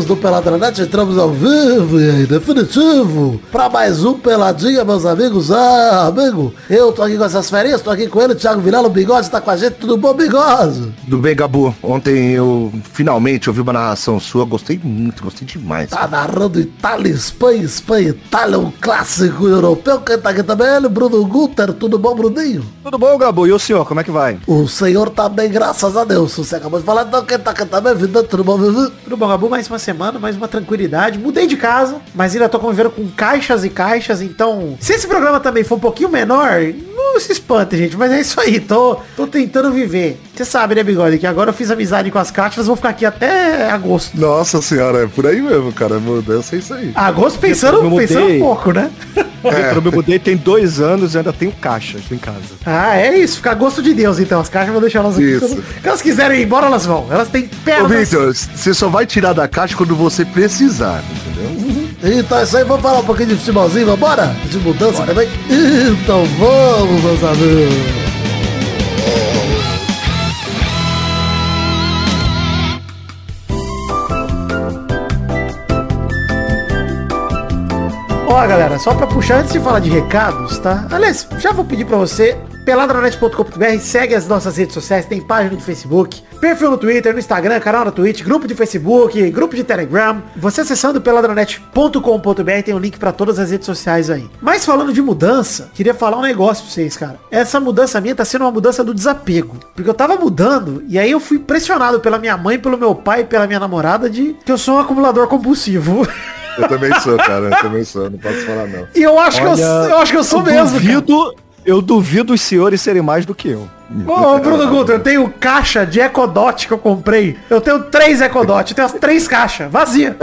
Amigos do Peladranet, entramos ao vivo e definitivo para mais um Peladinha, meus amigos. Ah, amigo, eu tô aqui com essas férias, tô aqui com ele, Thiago Vilela, o Bigode tá com a gente, tudo bom, Bigode? Tudo bem, Gabu? Ontem eu finalmente ouvi uma narração sua, gostei muito, gostei demais. Tá narrando Itália, Espanha, Espanha, Itália, um clássico europeu. Quem tá aqui também é ele, Bruno Guter, tudo bom, Bruninho? Tudo bom, Gabu? E o senhor, como é que vai? O senhor tá bem, graças a Deus. Você acabou de falar, então quem tá aqui também, vida, tudo bom, Vivi? Tudo bom, Gabu? Mais uma semana, mais uma tranquilidade. Mudei de casa, mas ainda tô convivendo com caixas e caixas, então... Se esse programa também for um pouquinho menor, não se espante, gente, mas é isso aí. Tô, tô tentando viver. Você sabe, né, Bigode, que agora eu fiz amizade com as caixas, vou ficar aqui até agosto. Nossa senhora, é por aí mesmo, cara. Mudança é isso aí. Agosto pensando, Eu mudei. pensando um pouco, né? É. Eu me mudei tem dois anos e ainda tenho caixas em casa. Ah, é isso. Fica a gosto de Deus, então. As caixas eu vou deixar elas aqui. Isso. Quando, elas quiserem ir embora, elas vão. Elas têm Ô, pernas. Victor, você só vai tirar da caixa quando você precisar, entendeu? Então é isso aí, vamos falar um pouquinho de futebolzinho, vambora? De mudança também? Então vamos, meus amigos. Ó, galera, só pra puxar antes de falar de recados, tá? Aliás, já vou pedir pra você, peladranet.com.br, segue as nossas redes sociais, tem página de Facebook, perfil no Twitter, no Instagram, canal na Twitch, grupo de Facebook, grupo de Telegram. Você acessando peladranet.com.br tem um link pra todas as redes sociais aí. Mas falando de mudança, queria falar um negócio pra vocês, cara. Essa mudança minha tá sendo uma mudança do desapego. Porque eu tava mudando e aí eu fui pressionado pela minha mãe, pelo meu pai, pela minha namorada de que eu sou um acumulador compulsivo. Eu também sou, cara. Eu também sou. Não posso falar, não. E eu acho que eu, Olha, eu acho que eu sou mesmo. cara. duvido, eu duvido os senhores serem mais do que eu. Ô, Bruno Guto, eu tenho caixa de Ecodot que eu comprei. Eu tenho três Ecodot, eu tenho as três caixas, vazia.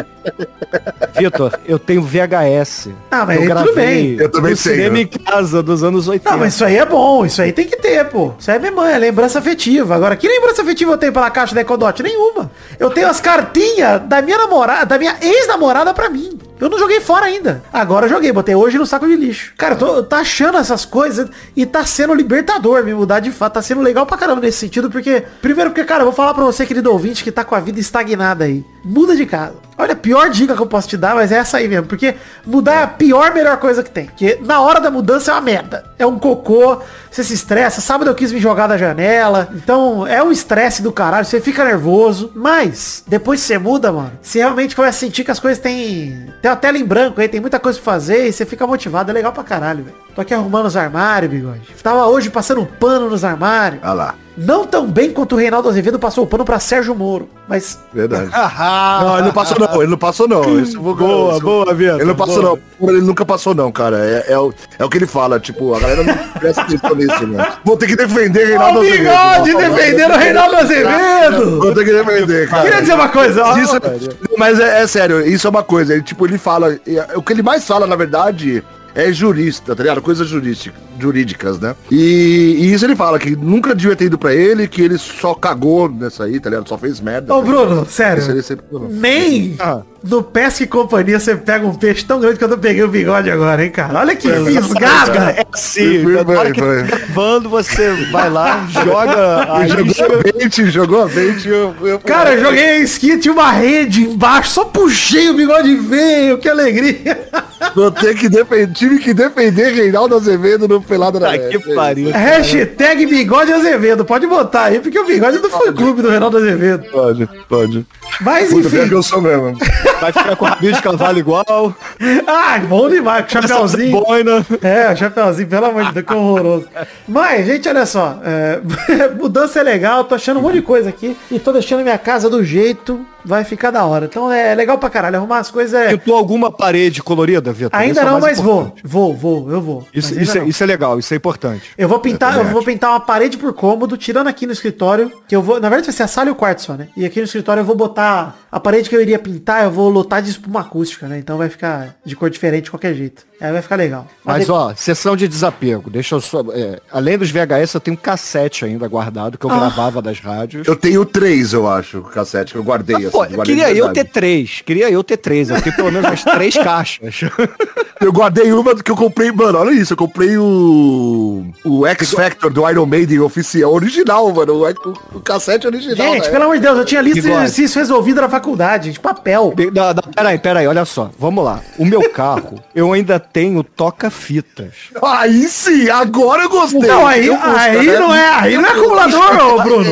Vitor, eu tenho VHS. Ah, mas eu aí tudo bem. Eu também no tenho. cinema em casa dos anos 80. Não, mas isso aí é bom, isso aí tem que ter, pô. Isso aí é memória, é lembrança afetiva. Agora, que lembrança afetiva eu tenho pela caixa da Ecodot? Nenhuma. Eu tenho as cartinhas da minha namorada, da minha ex-namorada pra mim. Eu não joguei fora ainda. Agora eu joguei, botei hoje no saco de lixo. Cara, eu tô, eu tô achando essas coisas e tá sendo libertador me mudar de fato. Tá sendo legal pra caramba nesse sentido, porque... Primeiro porque, cara, eu vou falar pra você, querido ouvinte, que tá com a vida estagnada aí. Muda de casa. Olha, pior dica que eu posso te dar, mas é essa aí mesmo. Porque mudar é a pior, melhor coisa que tem. Porque na hora da mudança é uma merda. É um cocô, você se estressa. Sábado eu quis me jogar da janela. Então é um estresse do caralho, você fica nervoso. Mas, depois que você muda, mano, você realmente começa a sentir que as coisas têm... Tem uma tela em branco aí, tem muita coisa pra fazer e você fica motivado. É legal pra caralho, velho. Tô aqui arrumando os armários, bigode. Tava hoje passando um pano nos armários. Ah lá. Não tão bem quanto o Reinaldo Azevedo passou o pano pra Sérgio Moro. Mas Verdade. Ah, Não, ele não passou não, ele não passou não. Isso, Boa, isso- boa, Vitor. Ele não passou boa. não. Ele nunca passou não, cara. É, é, o, é o que ele fala, tipo, a galera não presta atenção nisso, mano. Vou ter que defender Reinaldo Ó, o bigode defendendo o Reinaldo Azevedo. Vou ter que defender, cara. Queria dizer uma coisa, ó. Isso- mas é, é sério, isso é uma coisa. Ele, tipo, ele fala. é, O que ele mais fala, na verdade, é jurista, tá ligado? Coisas jurística- jurídicas, né? E, e isso ele fala, que nunca devia ter ido pra ele, que ele só cagou nessa aí, tá ligado? Só fez merda. Ô, Bruno, sério. Sempre falou. Nem Ah. no Pesca e Companhia você pega um peixe tão grande que eu não peguei o bigode agora, hein, cara? Olha que fisgada. É assim, Foi, na hora que foi. tá gravando, você vai lá, joga a Jogou isca. a bait, jogou a bait. Eu, eu, Cara, eu joguei a esqui, tinha uma rede embaixo, só puxei o bigode e veio, que alegria. Vou ter que defender, tive que defender Reinaldo Azevedo no Pelada da Net. que pariu. Hashtag bigode Azevedo, pode botar aí, porque o bigode é do fã clube do Reinaldo Azevedo. Pode, pode. Mas Puta, enfim, que eu sou mesmo. Vai ficar com o rabinho de cavalo igual. ah, bom demais, com chapéuzinho. boina. É, o chapéuzinho, pelo amor de Deus, que horroroso. Mas, gente, olha só. é, mudança é legal, tô achando um monte de coisa aqui. E tô deixando minha casa do jeito, vai ficar da hora. Então é legal pra caralho, arrumar as coisas é... Pintou alguma parede colorida, Vitor? Ainda Isso é não, mais mas vou. importante. Vou, vou, eu vou. Isso, isso, é, isso é legal, isso é importante. Eu vou pintar, eu também vou pintar uma parede por cômodo, tirando aqui no escritório, que eu vou, na verdade vai ser a sala e o quarto só, né? E aqui no escritório eu vou botar a parede que eu iria pintar, eu vou lotar de espuma acústica, né? Então vai ficar de cor diferente de qualquer jeito. Aí vai ficar legal. Mas de- ó, sessão de desapego. Deixa eu só. é, além dos VHS, eu tenho um cassete ainda guardado que eu Ah. gravava das rádios. Eu tenho três, eu acho, cassete, que eu guardei. Pô, assim, guardei queria eu ter três. Queria eu ter três. Eu tenho pelo menos umas três caixas. Eu guardei uma que eu comprei, mano, olha isso, eu comprei o o X Factor do Iron Maiden oficial, original, mano, o, o, o cassete original. Gente, né? pelo amor de Deus, eu tinha lista de Bigode. exercício resolvida na faculdade, de papel. Não, não, peraí, peraí, olha só. Vamos lá. O meu carro, eu ainda tenho toca-fitas. Aí sim, agora eu gostei. Não, aí, gosto, aí né? não é, aí não é acumulador, ô Bruno.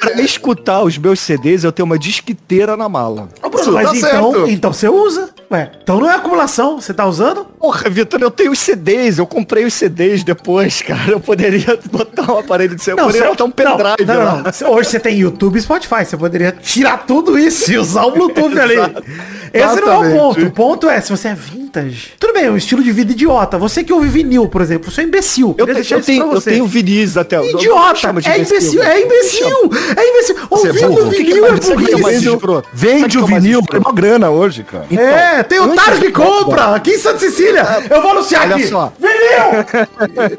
Pra escutar os meus CDs, eu tenho uma disqueteira na mala. Ô, Bruno, Isso, mas tá então, certo. então você usa. Ué, então não é acumulação, você tá usando? Porra, Vitor, eu tenho os CDs, eu comprei os CDs depois, cara. Eu poderia botar um aparelho de celular, eu poderia você- botar um pendrive não, não, não. Hoje você tem YouTube e Spotify, você poderia tirar tudo isso e usar o Bluetooth ali. Esse não é o Exatamente. ponto. O ponto é, se você é vintage, tudo bem, é um estilo de vida idiota. Você que ouve vinil, por exemplo, você é imbecil. Eu, eu isso tenho, eu tenho vinis até. eu- eu Idiota, de é imbecil, é imbecil, é imbecil. Você é Ouvindo vinil é é burrice. Vende o é o vinil, vale uma grana hoje, cara. É, tem antes otários que de- compra aqui em Santa Cecília. Eu vou anunciar Olha aqui. só. Vinil!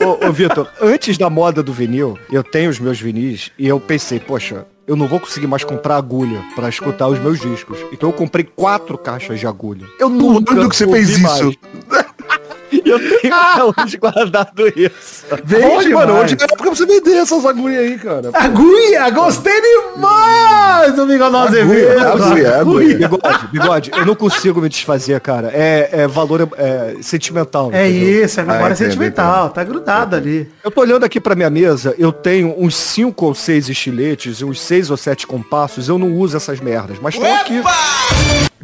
Ô, ô Vitor, antes da moda do vinil, eu tenho os meus vinis e eu pensei, poxa, eu não vou conseguir mais comprar agulha pra escutar os meus discos. Então eu comprei quatro caixas de agulha. Eu nunca Quando que você fez mais. isso? E eu tenho até hoje guardado isso. Vende, mano. Hoje é época pra você vender essas agulhas aí, cara. Agulha, gostei demais do Bigode Azevedo. agulha, agulha. Bigode, bigode, eu não consigo me desfazer, cara. É, é valor é, sentimental. É entendeu? isso, é memória Ah, sentimental, tá grudado ali. Eu tô olhando aqui pra minha mesa, eu tenho uns cinco ou seis estiletes e uns seis ou sete compassos, eu não uso essas merdas, mas estão aqui.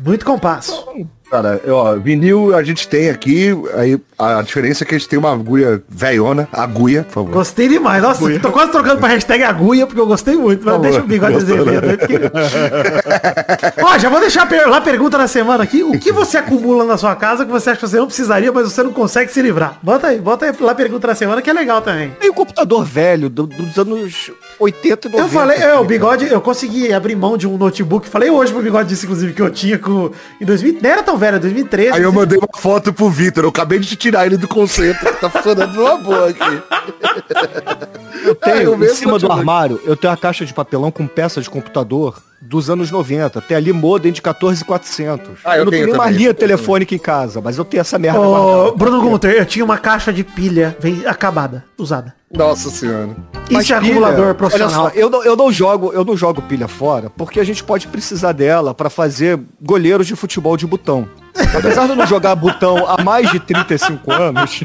Muito compasso. Cara, ó, vinil a gente tem aqui, aí a diferença é que a gente tem uma agulha velhona, agulha, por favor. Gostei demais. Nossa, tô quase trocando pra hashtag agulha, porque eu gostei muito. Mas deixa o bigode Azevedo aí, porque... Ó, já vou deixar lá a pergunta da semana aqui. O que você acumula na sua casa que você acha que você não precisaria, mas você não consegue se livrar? Bota aí, bota aí lá a pergunta da semana que é legal também. Tem um computador velho do- dos anos 80 e 90. Eu falei, é, o bigode, eu consegui abrir mão de um notebook. Falei hoje pro bigode disso, inclusive, que eu tinha com. Em 2000, não era tão velho, 2013. Aí eu mandei uma foto pro Vitor, eu acabei de tirar ele do conceito, tá funcionando numa boa aqui. Eu tenho, Ah, eu em cima do armário, eu tenho uma caixa de papelão com peça de computador dos anos 90. Tem ali modem de 14400. Ah, eu eu não tenho tenho uma também, linha eu tenho telefônica em casa, mas eu tenho essa merda guardada. Bruno Gunter, eu tinha uma caixa de pilha vem, acabada, usada. Nossa senhora. Isso é acumulador profissional. Olha só, eu não, eu não jogo, eu não jogo pilha fora, porque a gente pode precisar dela pra fazer goleiros de futebol de botão. Apesar de eu não jogar botão há mais de 35 anos,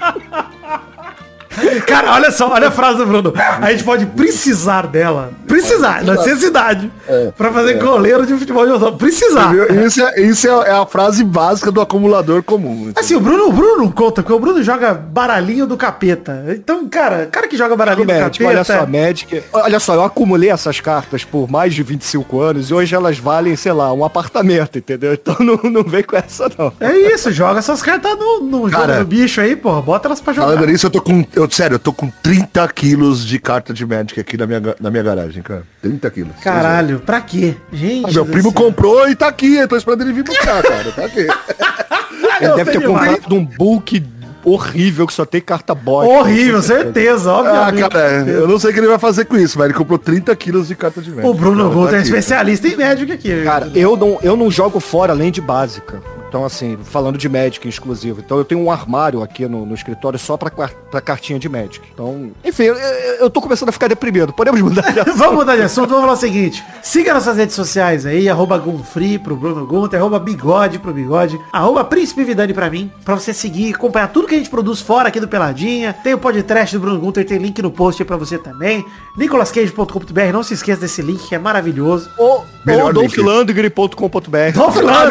Cara, olha só, olha a frase do Bruno. A gente pode precisar dela. Precisar, necessidade. Pra fazer goleiro de futebol de motor. Precisar. Isso, é, isso é a frase básica do acumulador comum. Assim, o Bruno, o Bruno não conta, porque o Bruno joga baralhinho do capeta. Então, cara, cara que joga baralhinho do Magic, capeta. olha só, Magic. Olha só, eu acumulei essas cartas por mais de 25 anos e hoje elas valem, sei lá, um apartamento, entendeu? Então não, não vem com essa não. É isso, joga essas cartas no, no Cara, jogo do bicho aí, porra. Bota elas pra jogar. Falando nisso, eu tô com. Eu, sério, eu tô com 30 quilos de carta de Magic aqui na minha, na minha garagem, cara. 30 quilos. Caralho, pra quê? Gente. Ah, meu primo céu. comprou e tá aqui. Eu tô esperando ele vir buscar, cara. Tá aqui. Ele deve ter mais. comprado um bulk horrível que só tem carta boy. Horrível, certeza, Ah, obviamente. cara, eu não sei o que ele vai fazer com isso, mas ele comprou 30 quilos de carta de Magic. O Bruno Gunter tá é aqui. especialista em Magic aqui. Cara, eu não, eu não jogo fora além de básica. Então, assim, falando de Magic em exclusivo. Então, eu tenho um armário aqui no, no escritório só pra, pra cartinha de Magic. Então, enfim, eu, eu tô começando a ficar deprimido. Podemos mudar de assunto? Vamos mudar de assunto, vamos falar o seguinte. Siga nossas redes sociais aí, arroba Gunfree pro Bruno Gunter, arroba Bigode pro Bigode, arroba Príncipe Vidani pra mim, pra você seguir e acompanhar tudo que a gente produz fora aqui do Peladinha. Tem o podcast do Bruno Gunter, tem link no post aí pra você também. nicolascage.com.br, não se esqueça desse link que é maravilhoso. Ou, ou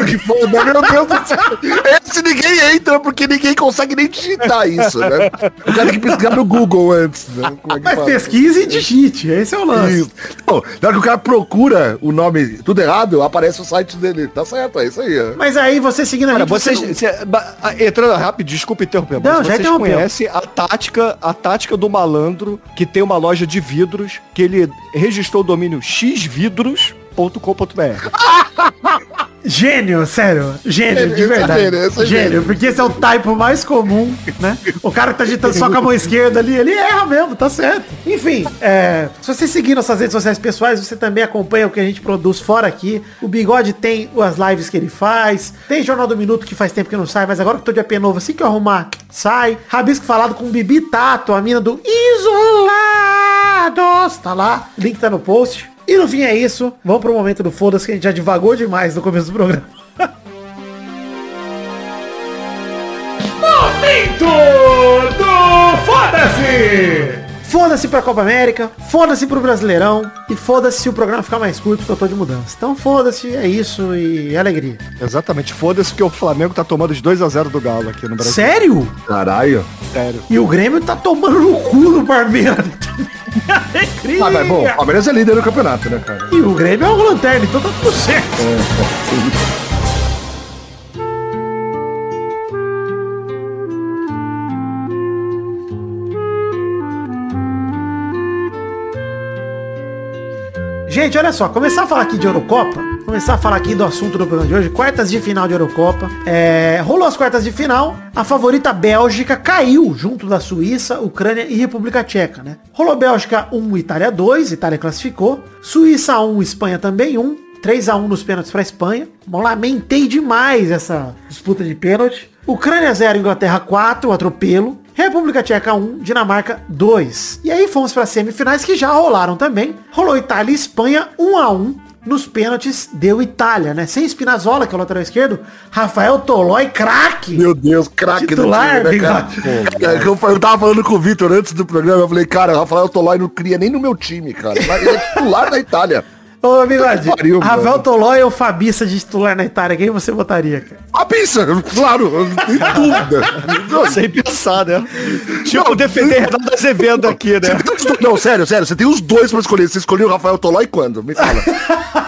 que foda, meu Deus. Esse ninguém entra porque ninguém consegue nem digitar isso, né? O cara tem que pesquisar no Google antes, né? Como é que Mas fala? pesquise e digite, esse é o lance. Isso. Pô, na hora que o cara procura o nome tudo errado, aparece o site dele. Tá certo, é isso aí. ó. Mas aí você seguindo a Cara, gente, vocês. você não- cê- ba- ah, entrando rápido, desculpa interromper, mas Não, já vocês conhecem a tática, a tática do malandro que tem uma loja de vidros que ele registrou o domínio xvidros.com.br. Gênio, sério. Gênio, de verdade. gênio, porque esse é o typo mais comum, né? O cara que tá agitando só com a mão esquerda ali, ele erra mesmo, tá certo. Enfim, é, se você seguir nossas redes sociais pessoais, você também acompanha o que a gente produz fora aqui. O Bigode tem as lives que ele faz. Tem Jornal do Minuto que faz tempo que não sai, mas agora que eu tô de AP novo, assim que eu arrumar, sai. Rabisco falado com o Bibi Tato, a mina do Isolados. Tá lá, link tá no post. E no fim é isso. Vamos pro momento do foda-se que a gente já divagou demais no começo do programa. Momento do Foda-se! Foda-se pra Copa América, foda-se pro Brasileirão e foda-se se o programa ficar mais curto porque eu tô de mudança. Então foda-se, é isso e alegria. Exatamente. Foda-se que o Flamengo tá tomando de 2 a 0 do Galo aqui no Brasil. Sério? Caralho. Sério. E o Grêmio tá tomando no cu do Palmeiras. Ah, mas bom, o Palmeiras é líder do campeonato, né, cara? E o Grêmio é o lanterna, então tá tudo certo. Gente, olha só, começar a falar aqui de Eurocopa, começar a falar aqui do assunto do programa de hoje, quartas de final de Eurocopa. É, rolou as quartas de final, a favorita Bélgica caiu junto da Suíça, Ucrânia e República Tcheca, né? Rolou Bélgica 1, Itália 2, Itália classificou. Suíça 1, Espanha também 1. 3 a 1 nos pênaltis para Espanha. Lamentei demais essa disputa de pênalti. Ucrânia 0, Inglaterra 4, atropelo. República Tcheca 1, Dinamarca 2. E aí fomos para semifinais que já rolaram também. Rolou Itália e Espanha 1 a 1. Nos pênaltis deu Itália, né? Sem Spinazzola, que é o lateral esquerdo. Rafael Tolói, craque. Meu Deus, craque do Titular, time, né, cara? Cara, eu, eu tava falando com o Vitor antes do programa, eu falei, cara, Rafael Tolói não cria nem no meu time, cara. Ele é titular da Itália. Ô, bigode, Pariu, Rafael mano. Tolói ou Fabiça de titular na Itália? Quem você botaria, cara? A pizza, claro, sem dúvida. Sem pensar, né? Tipo, defender Renato Azevedo aqui, né? Não, sério, sério, você tem os dois pra escolher. Você escolheu o Rafael Tolói quando? Me fala.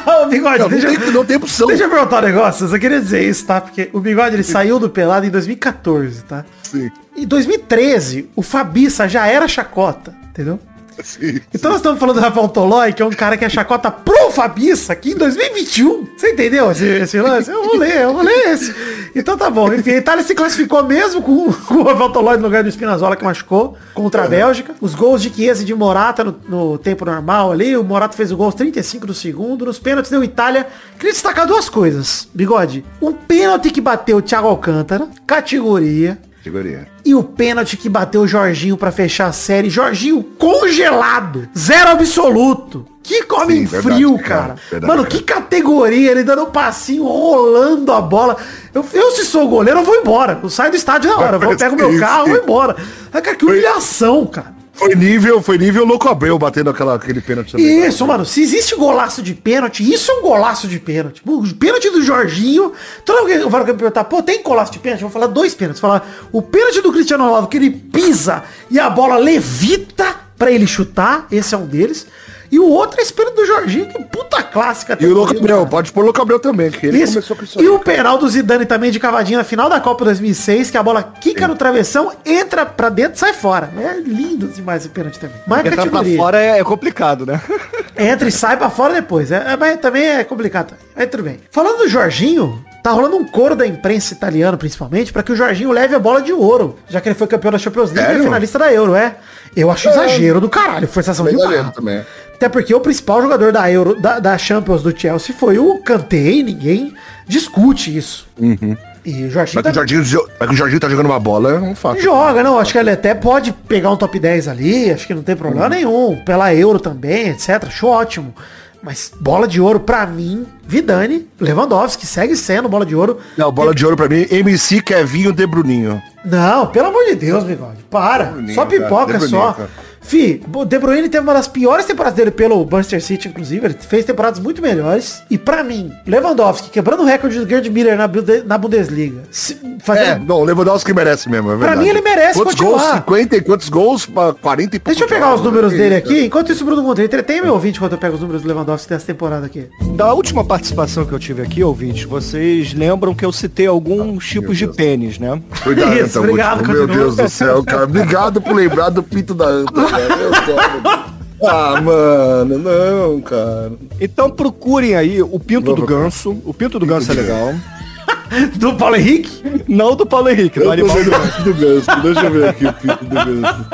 Ô, bigode, Não, não deixa, tem, não tem opção. deixa eu perguntar um negócio. Eu só queria dizer isso, tá? Porque o bigode ele saiu do pelado em 2014, tá? Sim, Em 2013, o Fabiça já era chacota, entendeu? Sim. Então nós estamos falando do Rafael Tolói, que é um cara que é chacota pro Fabiça aqui em 2021. Você entendeu esse, esse lance? Eu vou ler, eu vou ler esse. Então tá bom. Enfim, a Itália se classificou mesmo com, com o Rafael Tolói no lugar do Spinazzola, que machucou, contra a Bélgica. Os gols de Chiesa e de Morata no, no tempo normal ali. O Morata fez o gol aos 35 do segundo. Nos pênaltis deu Itália. Queria destacar duas coisas, Bigode. Um pênalti que bateu o Thiago Alcântara, categoria. Categoria. E o pênalti que bateu o Jorginho pra fechar a série. Jorginho congelado. Zero absoluto. Que homem Sim, verdade, frio, cara. cara. Verdade, Mano, cara. que categoria. Ele dando um passinho, rolando a bola. Eu, eu se sou goleiro, eu vou embora. Eu saio do estádio na hora. Eu pego meu carro e vou embora. Mas, cara, que humilhação, cara. Foi nível, foi nível Louco Abreu batendo aquela, aquele pênalti também. Isso, mano. Se existe golaço de pênalti, isso é um golaço de pênalti. O pênalti do Jorginho. Toda vez que eu falo que perguntar, pô, tem golaço de pênalti? Eu vou falar dois pênaltis. Vou falar o pênalti do Cristiano Ronaldo, que ele pisa e a bola levita pra ele chutar. Esse é um deles. E o outro é pênalti do Jorginho, que puta clássica. E o Louco Abreu, pode pôr Louco Abreu também, que ele Isso. começou com isso E o penal do Zidane também de cavadinha na final da Copa 2006, que a bola quica no travessão, entra pra dentro e sai fora. É lindo demais esse pênalti também. Mas Entrar pra categoria. fora é, é complicado, né? Entra e sai pra fora depois. É, é, mas também é complicado. Aí tudo bem. Falando do Jorginho, tá rolando um coro da imprensa italiana, principalmente, pra que o Jorginho leve a bola de ouro, já que ele foi campeão da Champions League e Sério? é finalista da Euro, é. Eu acho exagero do caralho, forçação de barra. também. Até porque o principal jogador da Euro, da, da Champions do Chelsea foi o Kanté e ninguém discute isso. E o Jorginho Mas que, o tá- Jorginho, jo- mas que o Jorginho tá jogando uma bola é um fato. Joga, não. Acho que ele até pode pegar um top 10 ali. Acho que não tem problema nenhum. Pela Euro também, etc. Acho ótimo. Mas bola de ouro pra mim, Vidani, Lewandowski, segue sendo bola de ouro. Não, bola de ouro pra mim, MC Kevinho De Bruninho. Não, pelo amor de Deus, bigode. Para. Bruninho, só pipoca só. Bruninho. Fi, o De Bruyne teve uma das piores temporadas dele pelo Manchester City, inclusive. Ele fez temporadas muito melhores. E pra mim, Lewandowski, quebrando o recorde do Gerd Miller na, na Bundesliga. se- fazendo É, não, o Lewandowski merece mesmo, é Pra verdade. mim, ele merece quantos continuar. gols? 50 e quantos gols? Pra 40 e poucos Deixa eu pegar os números né? dele aqui. Enquanto isso, Bruno Monteiro, entretém meu ouvinte enquanto eu pego os números do Lewandowski dessa temporada aqui. Da última participação que eu tive aqui, ouvintes, vocês lembram que eu citei alguns tipos de pênis, né? Cuidado, Isso, então, obrigado, Meu continua. Deus do céu, cara. Obrigado por lembrar do pinto da anta, cara. Meu Deus. Ah, mano, não, cara. Então procurem aí o Pinto Vou do procurar. Ganso. O Pinto do Ganso é legal. Do Paulo Henrique? Não do Paulo Henrique, do Eu tô animal vendo o pinto do ganso. Deixa eu ver aqui o pinto do ganso.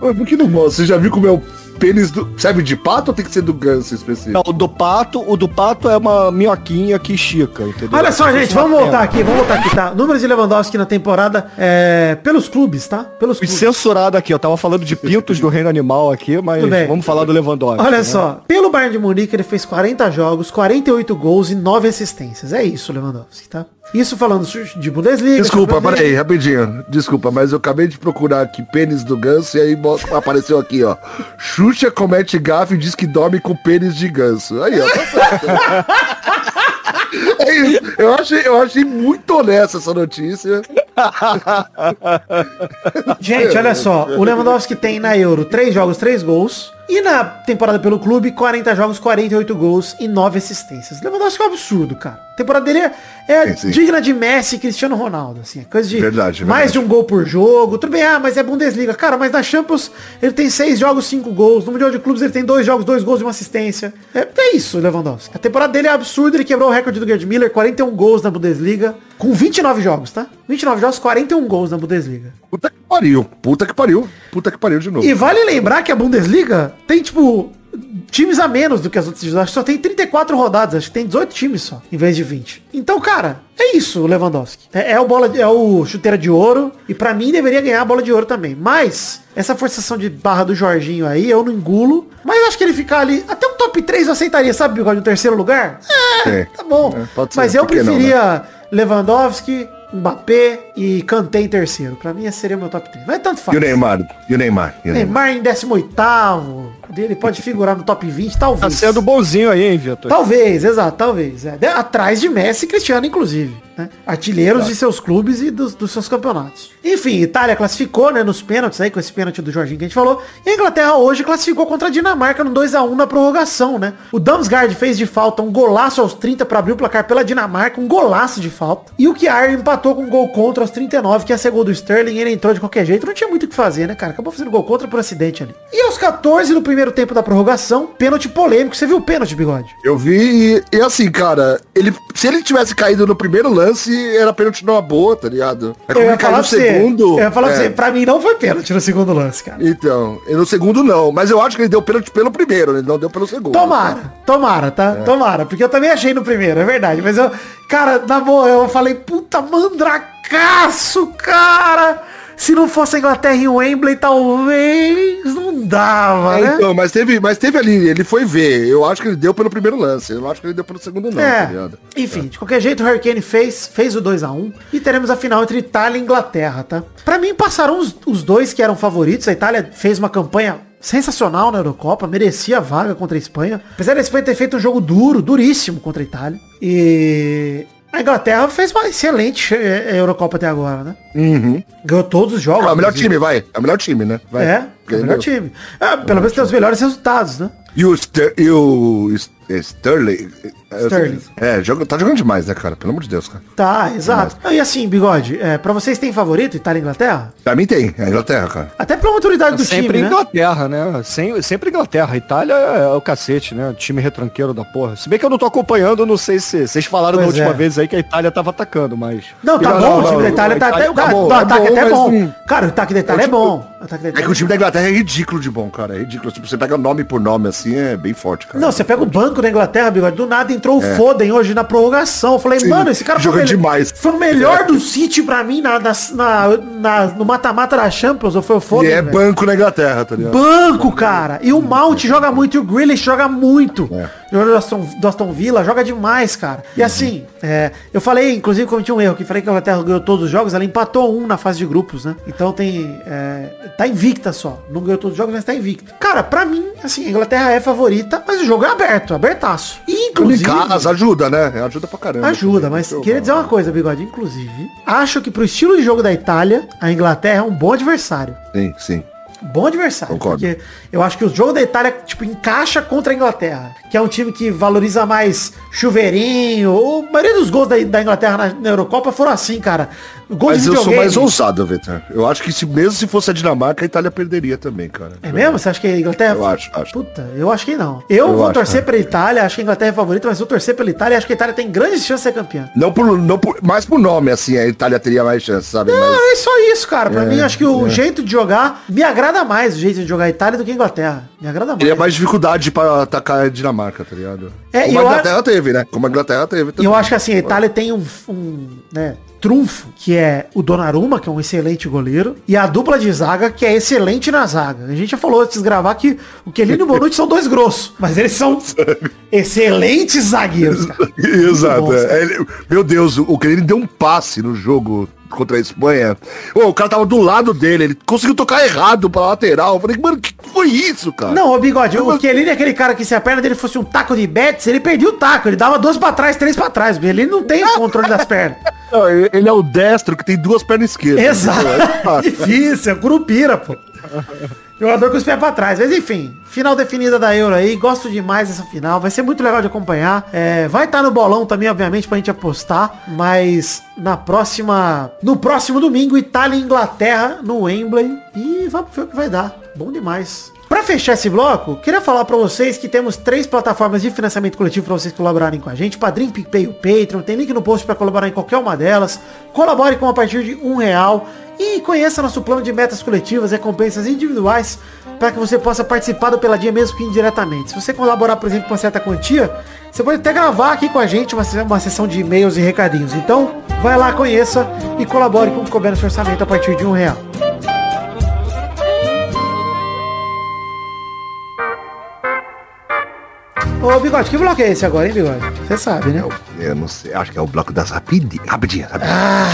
Ué, por que não mostra? Você já viu como é o pênis do... Serve de pato ou tem que ser do ganso específico? Não, o do pato, o do pato é uma minhoquinha que estica, entendeu? Olha só, se gente, uma vamos voltar pedra. aqui, vamos voltar aqui, tá? Números de Lewandowski na temporada é, pelos clubes, tá? Pelos clubes. censurado aqui, eu tava falando de pintos do reino animal aqui, mas vamos falar do Lewandowski. Olha né? só, pelo Bayern de Munique ele fez 40 jogos, 48 gols e 9 assistências. É isso, Lewandowski, tá? Isso falando de Bundesliga. Desculpa, peraí, rapidinho. Desculpa, mas eu acabei de procurar aqui pênis do ganso e aí apareceu aqui, ó. Xuxa comete gafe e diz que dorme com pênis de ganso. Aí, ó, tá certo. É isso. Eu achei, eu achei muito honesta essa notícia. Gente, olha só, o Lewandowski tem na Euro 3 jogos, 3 gols. E na temporada pelo clube, 40 jogos, 48 gols e 9 assistências. Lewandowski é um absurdo, cara. A temporada dele é, é Sim, sim. digna de Messi e Cristiano Ronaldo, assim. É coisa de Verdade, mais verdade. de um gol por jogo. Tudo bem, ah, mas é Bundesliga. Cara, mas na Champions ele tem 6 jogos, 5 gols. No Mundial de Clubes ele tem 2 jogos, 2 gols e uma assistência. É, é isso, Lewandowski. A temporada dele é absurda. Ele quebrou o recorde do Gerd Miller, 41 gols na Bundesliga. Com 29 jogos, tá? 29 jogos, 41 gols na Bundesliga. Puta que pariu. Puta que pariu. Puta que pariu de novo. E vale lembrar que a Bundesliga tem, tipo, times a menos do que as outras divisões. Acho que só tem 34 rodadas, acho que tem 18 times só, em vez de 20. Então, cara, é isso o Lewandowski. É, é o bola de- é o chuteira de ouro e pra mim deveria ganhar a bola de ouro também. Mas essa forçação de barra do Jorginho aí, eu não engulo. Mas eu acho que ele ficar ali, até um top 3 eu aceitaria, sabe, Bigode, no terceiro lugar? É, É. tá bom. É, pode ser, mas eu que não, né? preferia Lewandowski, Mbappé e Kanté em terceiro. Pra mim esse seria o meu top 3. Mas tanto faz. E o Neymar? E o Neymar? E o Neymar? Neymar em 18 Ele pode figurar no top 20, Tá talvez. sendo bonzinho aí, hein, Vitor? Talvez, exato, talvez. É. De- Atrás de Messi e Cristiano, inclusive. né? Artilheiros de seus clubes e dos, dos seus campeonatos. Enfim, Itália classificou, né, nos pênaltis aí, com esse pênalti do Jorginho que a gente falou. E a Inglaterra hoje classificou contra a Dinamarca no 2x1 na prorrogação, né? O Damsgaard fez de falta um golaço aos 30 para abrir o placar pela Dinamarca, um golaço de falta. E o Kiar empatou com um gol contra aos 39, que ia ser gol do Sterling, ele entrou de qualquer jeito. Não tinha muito o que fazer, né, cara? Acabou fazendo gol contra por acidente ali. E aos 14 do primeiro tempo da prorrogação, pênalti polêmico. Você viu o pênalti, Bigode? Eu vi e, e assim, cara, ele, se ele tivesse caído no primeiro lance, era pênalti numa boa, tá ligado? É como ele caiu no pra você. segundo. Eu ia falar pra é. você. Pra mim não foi pênalti no segundo lance, cara. Então, e no segundo não, mas eu acho que ele deu pênalti pelo primeiro, ele não deu pelo segundo. Tomara, tomara, tá? Tomara, porque eu também achei no primeiro, é verdade. Mas eu, cara, na boa, eu falei, puta mandracaço, cara. Se não fosse a Inglaterra em Wembley, talvez não dava, É, né? então, mas teve, mas teve ali, ele foi ver. Eu acho que ele deu pelo primeiro lance. Eu acho que ele deu pelo segundo, não, tá É, ligado? enfim, de qualquer jeito o Hurricane fez, fez o 2x1 e teremos a final entre Itália e Inglaterra, tá? Pra mim passaram os, os dois que eram favoritos, a Itália fez uma campanha sensacional na Eurocopa, merecia a vaga contra a Espanha, apesar da Espanha ter feito um jogo duro, duríssimo contra a Itália, e a Inglaterra fez uma excelente eh, Eurocopa até agora, né? Uhum. Ganhou todos os jogos. É o melhor inclusive. time, vai. É o melhor time, né? Vai. É, é o melhor time. É, pelo menos tem os melhores resultados, né? E o, e o Sterling. é, Sterling. É, joga, tá jogando demais, né, cara? Pelo amor de Deus, cara. Tá, exato. E assim, Bigode, é, pra vocês tem favorito Itália e Inglaterra? Pra mim tem, é a Inglaterra, cara. Até pela maturidade do sempre time, né? Inglaterra, né? Sem, sempre Inglaterra. Itália é o cacete, né? Time retranqueiro da porra. Se bem que eu não tô acompanhando, não sei se vocês falaram Pois da última é. vez aí que a Itália tava atacando, mas... Não, tá Não, bom, não, o time da Itália tá até. Itália O tá é ataque até é mas bom. Cara, o ataque da Itália é tipo- bom. Da É Itália que o time da Inglaterra é ridículo de bom, cara. É ridículo. Tipo, você pega nome por nome assim, é bem forte, cara. Não, você pega o banco da Inglaterra, bigode, do nada entrou o Foden hoje na prorrogação. Eu falei, É. Sim, mano, esse cara melhor- demais. Foi o melhor do City pra mim na, na, na- no mata-mata da Champions, ou foi o E Foden? é velho? banco na Inglaterra, tá ligado? Banco, cara. E o Mount joga muito, e o Grealish joga muito. É. Jogador do Aston, Villa joga demais, cara. E assim, é, eu falei, inclusive cometi um erro, que falei que a Inglaterra ganhou todos os jogos, ela empatou um na fase de grupos, né? Então tem. é, tá invicta só. Não ganhou todos os jogos, mas tá invicta. Cara, pra mim, assim, a Inglaterra é favorita, mas o jogo é aberto, abertaço. E inclusive. casa, ajuda, né? Ajuda pra caramba. Ajuda, mas Eu- queria dizer uma coisa, Bigode. Inclusive, acho que pro estilo de jogo da Itália, a Inglaterra é um bom adversário. Sim, sim. Bom adversário. Concordo. Porque eu acho que o jogo da Itália, tipo, encaixa contra a Inglaterra. Que é um time que valoriza mais chuveirinho. A maioria dos gols da, da Inglaterra na, na Eurocopa foram assim, cara. Gol Mas de eu sou mais ousado, Vitor. Eu acho que se, mesmo se fosse a Dinamarca, a Itália perderia também, cara. É mesmo? Você acha que a Inglaterra... Eu acho, acho. Puta, eu acho que não. Eu, Eu vou acho, torcer né? pela Itália, acho que a Inglaterra é favorita, mas vou torcer pela Itália acho que a Itália tem grandes chances de ser campeã. Não por, não por, mais por nome, assim, a Itália teria mais chance, sabe? Mas- Não, é só isso, cara. Pra mim, acho que o jeito de jogar me agrada mais o jeito de jogar a Itália do que a Inglaterra. Me agrada mais. Teria mais dificuldade pra atacar a Dinamarca, tá ligado? É, Como a Inglaterra teve, né? Como a Inglaterra teve também. eu acho que assim, a Itália tem um, um né, trunfo, que é o Donnarumma, que é um excelente goleiro, e a dupla de zaga, que é excelente na zaga. A gente já falou antes de gravar que o Kelly e o Bonucci são dois grossos, mas eles são excelentes zagueiros, cara. Exato. Nossa. é. Ele- meu Deus, o ele deu um passe no jogo contra a Espanha. Ô, o cara tava do lado dele, ele conseguiu tocar errado pra lateral. Eu falei, mano, que foi isso, cara? Não, ô Bigode, o Kelly é aquele cara que se a perna dele fosse um taco de Betis, ele perdia o taco, ele dava duas pra trás, três pra trás. Ele não tem o controle das pernas. Não, ele é o destro que tem duas pernas esquerdas. Exato. É Difícil, é curupira, pô. Jogador com os pés pra trás. Mas enfim, final definida da Euro aí. Gosto demais dessa final. Vai ser muito legal de acompanhar. É, vai estar no bolão também, obviamente, pra gente apostar. Mas na próxima. No próximo domingo, Itália e Inglaterra no Wembley. E vamos ver o que vai dar. Bom demais. Pra fechar esse bloco, queria falar pra vocês que temos três plataformas de financiamento coletivo pra vocês colaborarem com a gente. Padrim, PicPay e o Patreon. Tem link no post pra colaborar em qualquer uma delas. Colabore com a partir de um real. E conheça nosso plano de metas coletivas, recompensas individuais, para que você possa participar do Peladinha mesmo que indiretamente. Se você colaborar, por exemplo, com uma certa quantia, você pode até gravar aqui com a gente uma, uma sessão de e-mails e recadinhos. Então, vai lá, conheça e colabore com o que couber no seu orçamento a partir de um real. Ô, Bigode, que bloco é esse agora, hein, Bigode? Você sabe, né? Eu não sei, acho que é o bloco das rapidinhas. Rapidinha, rapidinha.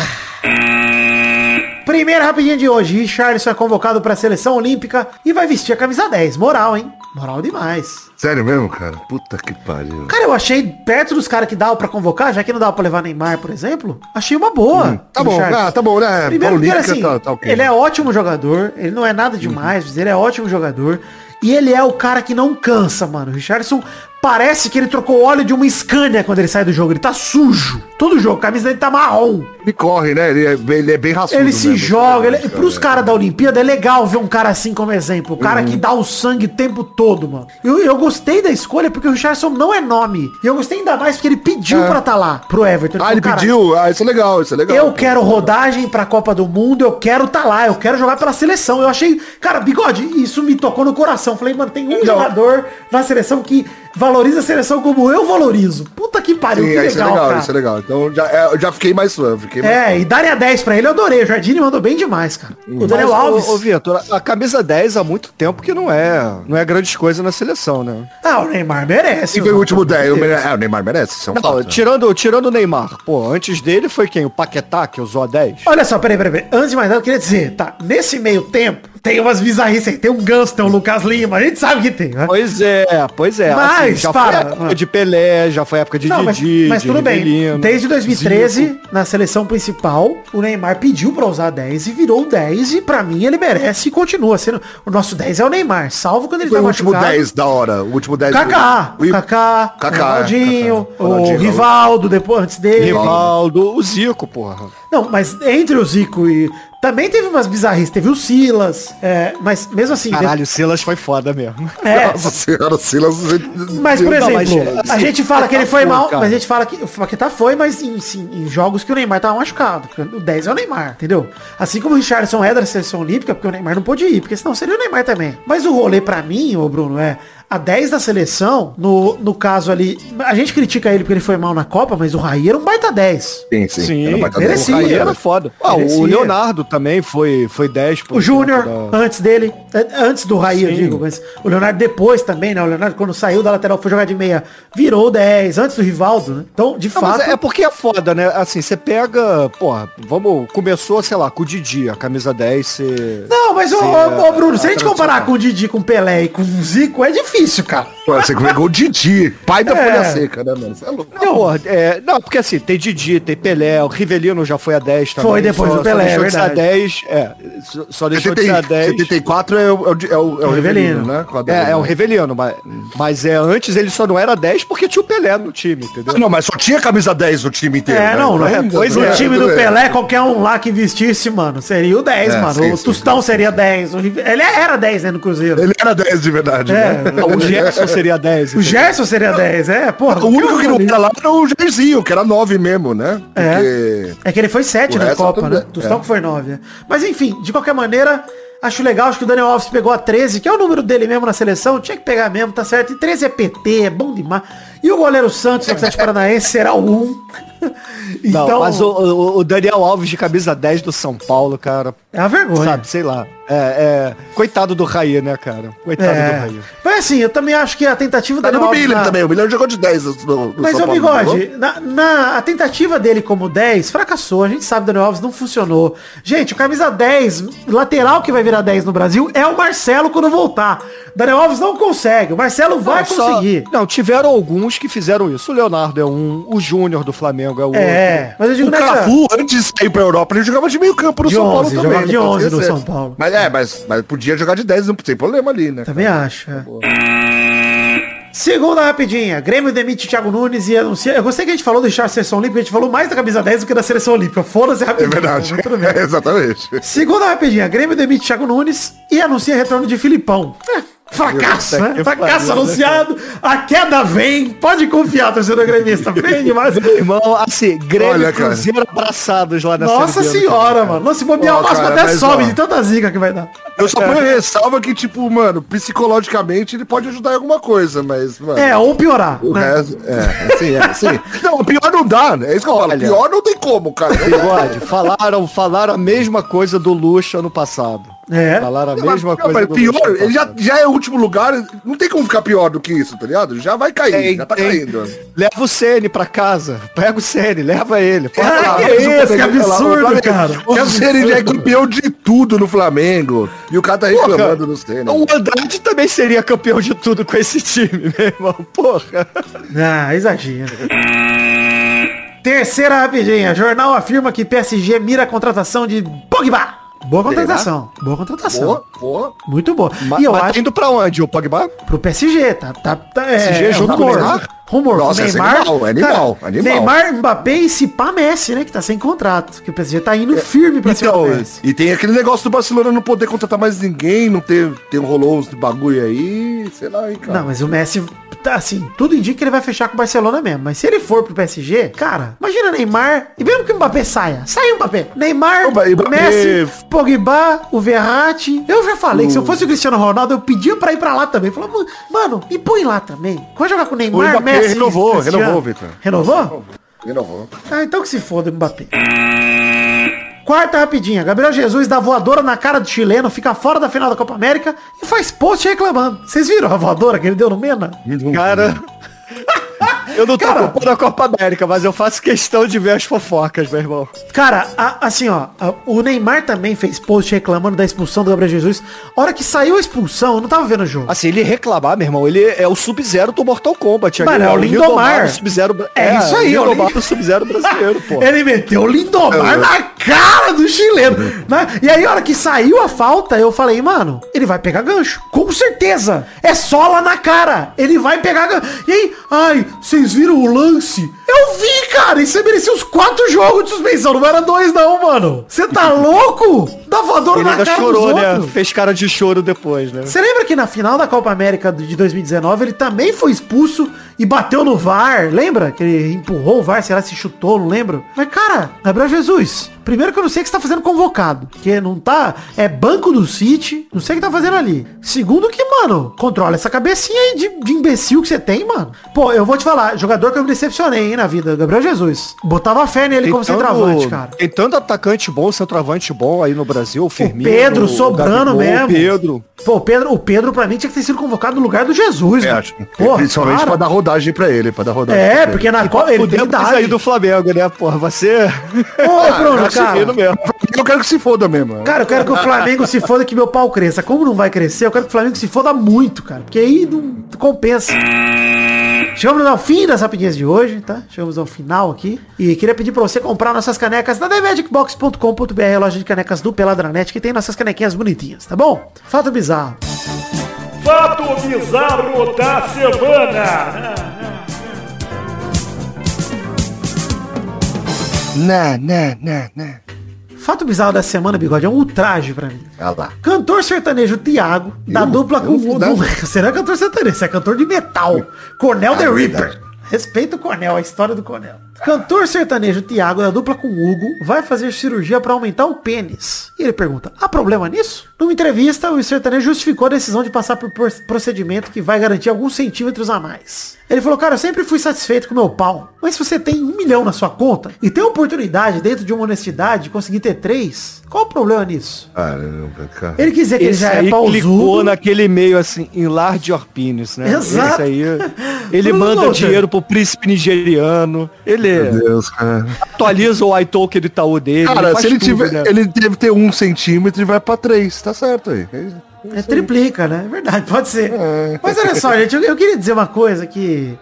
Primeira rapidinha de hoje, Richarlison é convocado para a seleção olímpica e vai vestir a camisa 10. Moral, hein? Moral demais. Sério mesmo, cara? Puta que pariu. Cara, eu achei perto dos caras que dava pra convocar, já que não dava pra levar Neymar, por exemplo, achei uma boa. tá o bom, ah, tá bom, né? Primeiro porque, assim, tá- tá ok. ele é ótimo jogador, ele não é nada demais, mas ele é ótimo jogador. E ele é o cara que não cansa, mano. O Richardson parece que ele trocou óleo de uma Scania quando ele sai do jogo. Ele tá sujo. Todo jogo, a camisa dele tá marrom. Ele corre, né? Ele é, bem- ele é bem raçudo Ele se mesmo. joga. Ele, pros caras da Olimpíada é legal ver um cara assim como exemplo. O cara Uhum. que dá o sangue o tempo todo, mano. Eu, eu gostei da escolha porque o Richardson não é nome. E eu gostei ainda mais porque ele pediu pra tá lá, pro Everton. Ah, ele falou, "Cara, pediu? Ah, isso é legal, isso é legal. Eu quero rodagem pra Copa do Mundo, eu quero tá lá, eu quero jogar pela seleção. Eu achei, cara, bigode, isso me tocou no coração. Falei, mano, tem um jogador na seleção que valoriza a seleção como eu valorizo. Puta que pariu, Sim, que isso é legal, legal, cara. isso é legal. Então já, é, eu já fiquei mais fã. Fiquei mais É, e darem a 10 pra ele, eu adorei. O Jardine mandou bem demais, cara. O Daniel Mas, Alves. Ô, ô Vitor, a camisa 10 há muito tempo que não é, não é grandes coisas na seleção, né? Ah, o Neymar merece. Foi o último Pelo 10? amor de Deus. É, o Neymar merece, isso é um Não, fato, né? tirando, tirando o Neymar, pô, antes dele foi quem? O Paquetá, que usou a 10? Olha só, peraí, peraí, peraí. Antes de mais nada, eu queria dizer, tá? Nesse meio tempo, tem umas bizarrices aí. Tem um Ganso, tem um Lucas Lima, a gente sabe que tem, né? Pois é, pois é. Mas, já para, foi época de Pelé, já foi época de Não, mas, Didi, mas de tudo bem. Rivelino, Desde 2013, Zico. na seleção principal, o Neymar pediu pra usar 10 e virou 10 e pra mim ele merece e continua sendo. O nosso 10 é o Neymar, salvo quando ele Foi tá o último machucado. 10 da hora. O último 10. Kaká, O- Kaká, Kaká, Ronaldinho, Kaká. o Rivaldo, depois, antes dele. Rivaldo, o Zico, porra. Não, mas entre o Zico e... Também teve umas bizarrices, teve o Silas, é, mas mesmo assim... Caralho, o Silas foi foda mesmo. é, Nossa senhora, Silas. Mas, por Não, exemplo, mas, a gente fala que ele foi pô, mal, mas a gente fala que o Paquetá foi, mas em, sim, em jogos que o Neymar tava machucado. O 10 é o Neymar, entendeu? Assim como o Richardson é da seleção olímpica, porque o Neymar não pôde ir, porque senão seria o Neymar também. Mas o rolê pra mim, ô Bruno, é a 10 da seleção, no, no caso ali, a gente critica ele porque ele foi mal na Copa, mas o Raí era um baita 10. Sim, sim. Sim, Era uma merecia. o Raí era foda. Ah, o Leonardo também foi, foi 10. por O Júnior, da- antes dele, antes do Raí, eu digo, mas o Leonardo depois também, né? O Leonardo, quando saiu da lateral, foi jogar de meia, virou 10, antes do Rivaldo, né? Então, de Não, fato... é porque é foda, né? Assim, você pega, porra, vamos, começou, sei lá, com o Didi, a camisa 10, você... Não, mas, ô, Sim, ô, é, Bruno, se a é gente comparar com o Didi, com o Pelé e com o Zico, é difícil, cara. Pô, você pegou o Didi, pai da folha seca, né, mano? Você é louco. Não, é, não, porque assim, tem Didi, tem Pelé, o Rivelino já foi a 10 também. Foi depois só, do Pelé, só é verdade. 10, é, só- só deixou de ser a 70, 10. 74 é o, é o, é o, é o Rivelino, né? É, é o né? Rivelino, mas, mas é, antes ele só não era 10 porque tinha o Pelé no time, entendeu? Não, mas só tinha camisa 10 no time inteiro. É, né? não, não é. Ainda, Pois né? no time do bem. Pelé, qualquer um lá que vestisse, mano, seria o 10, É, mano. sim, o sim, Tostão seria 10. O Rive- Ele era 10, né, no Cruzeiro. Ele era 10 de verdade, É, né? O Gerson seria 10. O Gerson seria 10, é, porra. O único que não era lá era o Jairzinho, que era 9 mesmo, né? É. Porque... É que ele foi 7 O na Copa, tudo né? Tostão É. que foi 9. Mas enfim, de qualquer maneira, acho legal, acho que o Daniel Alves pegou a 13, que é o número dele mesmo na seleção, tinha que pegar mesmo, tá certo? E 13 é PT, é bom demais. E o goleiro Santos, do Atlético Paranaense, será o 1. então, Não, mas o, o- o Daniel Alves de camisa 10 do São Paulo, cara, é uma vergonha. sabe, sei lá. É, é, coitado do Raí, né, cara? Coitado do É. Raí. Mas assim, eu também acho que a tentativa do Tá no Alves Miller na- também, o Miller jogou de 10 no, no Mas, São não Bigode, na, na- a tentativa dele como 10 fracassou. A gente sabe, Daniel Alves não funcionou. Gente, o camisa 10, lateral que vai virar 10 no Brasil, é o Marcelo quando voltar. Daniel Alves não consegue. O Marcelo vai Não, só- conseguir. Não, tiveram alguns que fizeram isso. O Leonardo é um, o Júnior do Flamengo é o outro. É, mas eu digo O nessa... Cafu, antes de sair pra Europa, ele jogava de meio campo no De São 11, Paulo também. jogava de não pode 11 no esquecer. São Paulo. Mas é, mas, mas podia jogar de 10, não sem problema ali, né? Também acho. é. Segunda rapidinha. Grêmio demite Thiago Nunes e anuncia... Eu gostei que a gente falou do deixar a seleção olímpica. A gente falou mais da camisa 10 do que da seleção olímpica. Foda-se É rapidinho. verdade. tudo bem. É, exatamente. Segunda rapidinha, Grêmio demite Thiago Nunes e anuncia retorno de Filipão. É, fracasso, Puta né? pariu, né, anunciado. A queda vem. Pode confiar, torcedor gremista. Vem demais. Irmão, assim, Grêmio Olha, e. Cruzeiro abraçados lá na Nossa senhora, mano. Nossa, se bobear o máximo até sobe ó. de tanta zica que vai dar. Eu só ponho ressalva que, tipo, mano, psicologicamente ele pode ajudar em alguma coisa, mas, mano. É, ou piorar. O né? resto, é, assim, é, assim. Não, pior não dá, né? É isso que eu falo. Pior não tem como, cara. Bigode, falaram, falaram a mesma coisa do Luxo ano passado. É. Falaram a Não, mesma mas- coisa pior, ele já, já é o último lugar, não tem como ficar pior do que isso, tá ligado? Já vai cair, Tem, já tá tem. caindo. Leva o Sene pra casa. Pega o Sene, leva ele. Lá, que mas o isso, que absurdo, Flamengo- cara. O Ceni já é campeão de tudo no Flamengo. E o cara tá Porra, reclamando do Ceni. O Andrade também seria campeão de tudo com esse time, meu irmão. Porra. Ah, exagero. Terceira rapidinha. Jornal afirma que PSG mira a contratação de Pogba. Boa contratação. Boa contratação. Boa, boa. Muito boa. Mas, e eu mas acho tá indo pra onde, o Pogba? pro PSG, tá? tá, tá é, PSG é junto com o. Neymar? Rumor. Nossa, é Neymar, animal, é animal, cara, animal. Neymar, Mbappé e se pá Messi, né? Que tá sem contrato. Que o PSG tá indo firme pra cima Então, Messi. e tem aquele negócio do Barcelona não poder contratar mais ninguém, não ter, ter um rolou uns bagulho aí, sei lá, hein, cara. Não, mas o Messi, tá assim, tudo indica que ele vai fechar com o Barcelona mesmo. Mas se ele for pro PSG, cara, imagina Neymar, e mesmo que o Mbappé saia, sai o Mbappé. Neymar, O Mbappé- Messi, Pogba, o Verratti. Eu já falei que se eu fosse o Cristiano Ronaldo, eu pedia pra ir pra lá também. Falava, mano, me põe lá também. Vai jogar com o Neymar, O Mbappé Messi. Renovou, renovou, Victor. Renovou? Renovou. Ah, então que se foda Mbappé. Quarta rapidinha. Gabriel Jesus dá voadora na cara do chileno, fica fora da final da Copa América e faz post reclamando. Vocês viram a voadora que ele deu no Mena? Cara. Eu não tô Cara. a Copa América, mas eu faço questão de ver as fofocas, meu irmão. Cara, a- assim, ó, a- o Neymar também fez post reclamando da expulsão do Gabriel Jesus. A hora que saiu a expulsão, eu não tava vendo o jogo. Assim, ele reclamar, meu irmão, ele é o Sub-Zero do Mortal Kombat. Mano, é o Lindomar. Sub-Zero... bra- É isso aí, o o Lindomar Lin- do Sub-Zero brasileiro, pô. Ele meteu o Lindomar na cara do chileno. né? E aí, a hora que saiu a falta, eu falei, mano, ele vai pegar gancho. Com certeza. É só lá na cara. Ele vai pegar gancho. E aí, ai, vocês viram o lance? Eu vi, cara. E você merecia os quatro jogos de suspensão. Não era dois, não, mano. Você tá louco? Dá voadora na cara chorou, né? Fez cara de choro depois, né? Você lembra que na final da Copa América de 2019 ele também foi expulso e bateu no VAR? Lembra? Que ele empurrou o VAR, será se chutou, não lembro. Mas, cara, Gabriel Jesus, primeiro que eu não sei o que você tá fazendo convocado. Que não tá. É banco do City, não sei o que tá fazendo ali. Segundo que, mano, controla essa cabecinha aí de, de imbecil que você tem, mano. Pô, eu vou te falar, jogador que eu me decepcionei, hein, na vida, Gabriel Jesus. Botava fé nele como tanto- centroavante, cara. Tem tanto atacante bom, centroavante bom aí no Brasil. O Firmino. Pedro sobrando mesmo. O Pedro. Pô, o Pedro, o Pedro pra mim tinha que ter sido convocado no lugar do Jesus, É, acho. Porra, Principalmente para. pra dar rodagem pra ele, pra dar rodagem. É, porque na Copa ele tem idade. sair do Flamengo, né, porra? Você... Ô, Bruno, Tá cara. mesmo. Eu quero que se foda mesmo. Cara, eu quero que o Flamengo se foda que meu pau cresça. Como não vai crescer, eu quero que o Flamengo se foda muito, cara. Porque aí não compensa. Chegamos ao fim das rapidinhas de hoje, tá? Chegamos ao final aqui. E queria pedir pra você comprar nossas canecas na TheMagicBox.com.br, a loja de canecas do Peladranet, que tem nossas canequinhas bonitinhas, tá bom? Fato bizarro. Fato bizarro da semana. Né, né, né, né. Fato bizarro da semana, bigode, é um ultraje pra mim. Olha lá. Cantor sertanejo Tiago, da Eu? dupla Eu com o. não é cantor sertanejo, você é cantor de metal. Cornel The Ah, Reaper. verdade. Respeita o Cornel, a história do Cornel. Cantor sertanejo Tiago, da dupla com Hugo, vai fazer cirurgia pra aumentar o pênis. E ele pergunta, há problema nisso? Numa entrevista, o sertanejo justificou a decisão de passar por procedimento que vai garantir alguns centímetros a mais. Ele falou, cara, eu sempre fui satisfeito com o meu pau. Mas se você tem um milhão na sua conta e tem a oportunidade, dentro de uma honestidade, de conseguir ter três, qual o problema nisso? Caramba, cara. Ele quis dizer que ele Esse já aí é clicou pausudo. naquele meio assim, enlarge your penis, né? Exato. Esse aí, ele manda dinheiro pro príncipe nigeriano, ele Meu Deus, cara. atualiza o iToken do Itaú dele. Cara, faz se ele tudo, tiver. né? Ele deve ter um centímetro e vai pra três. Tá certo aí. É triplica, né? É verdade, pode ser. É. Mas olha só, gente, eu, eu queria dizer uma coisa que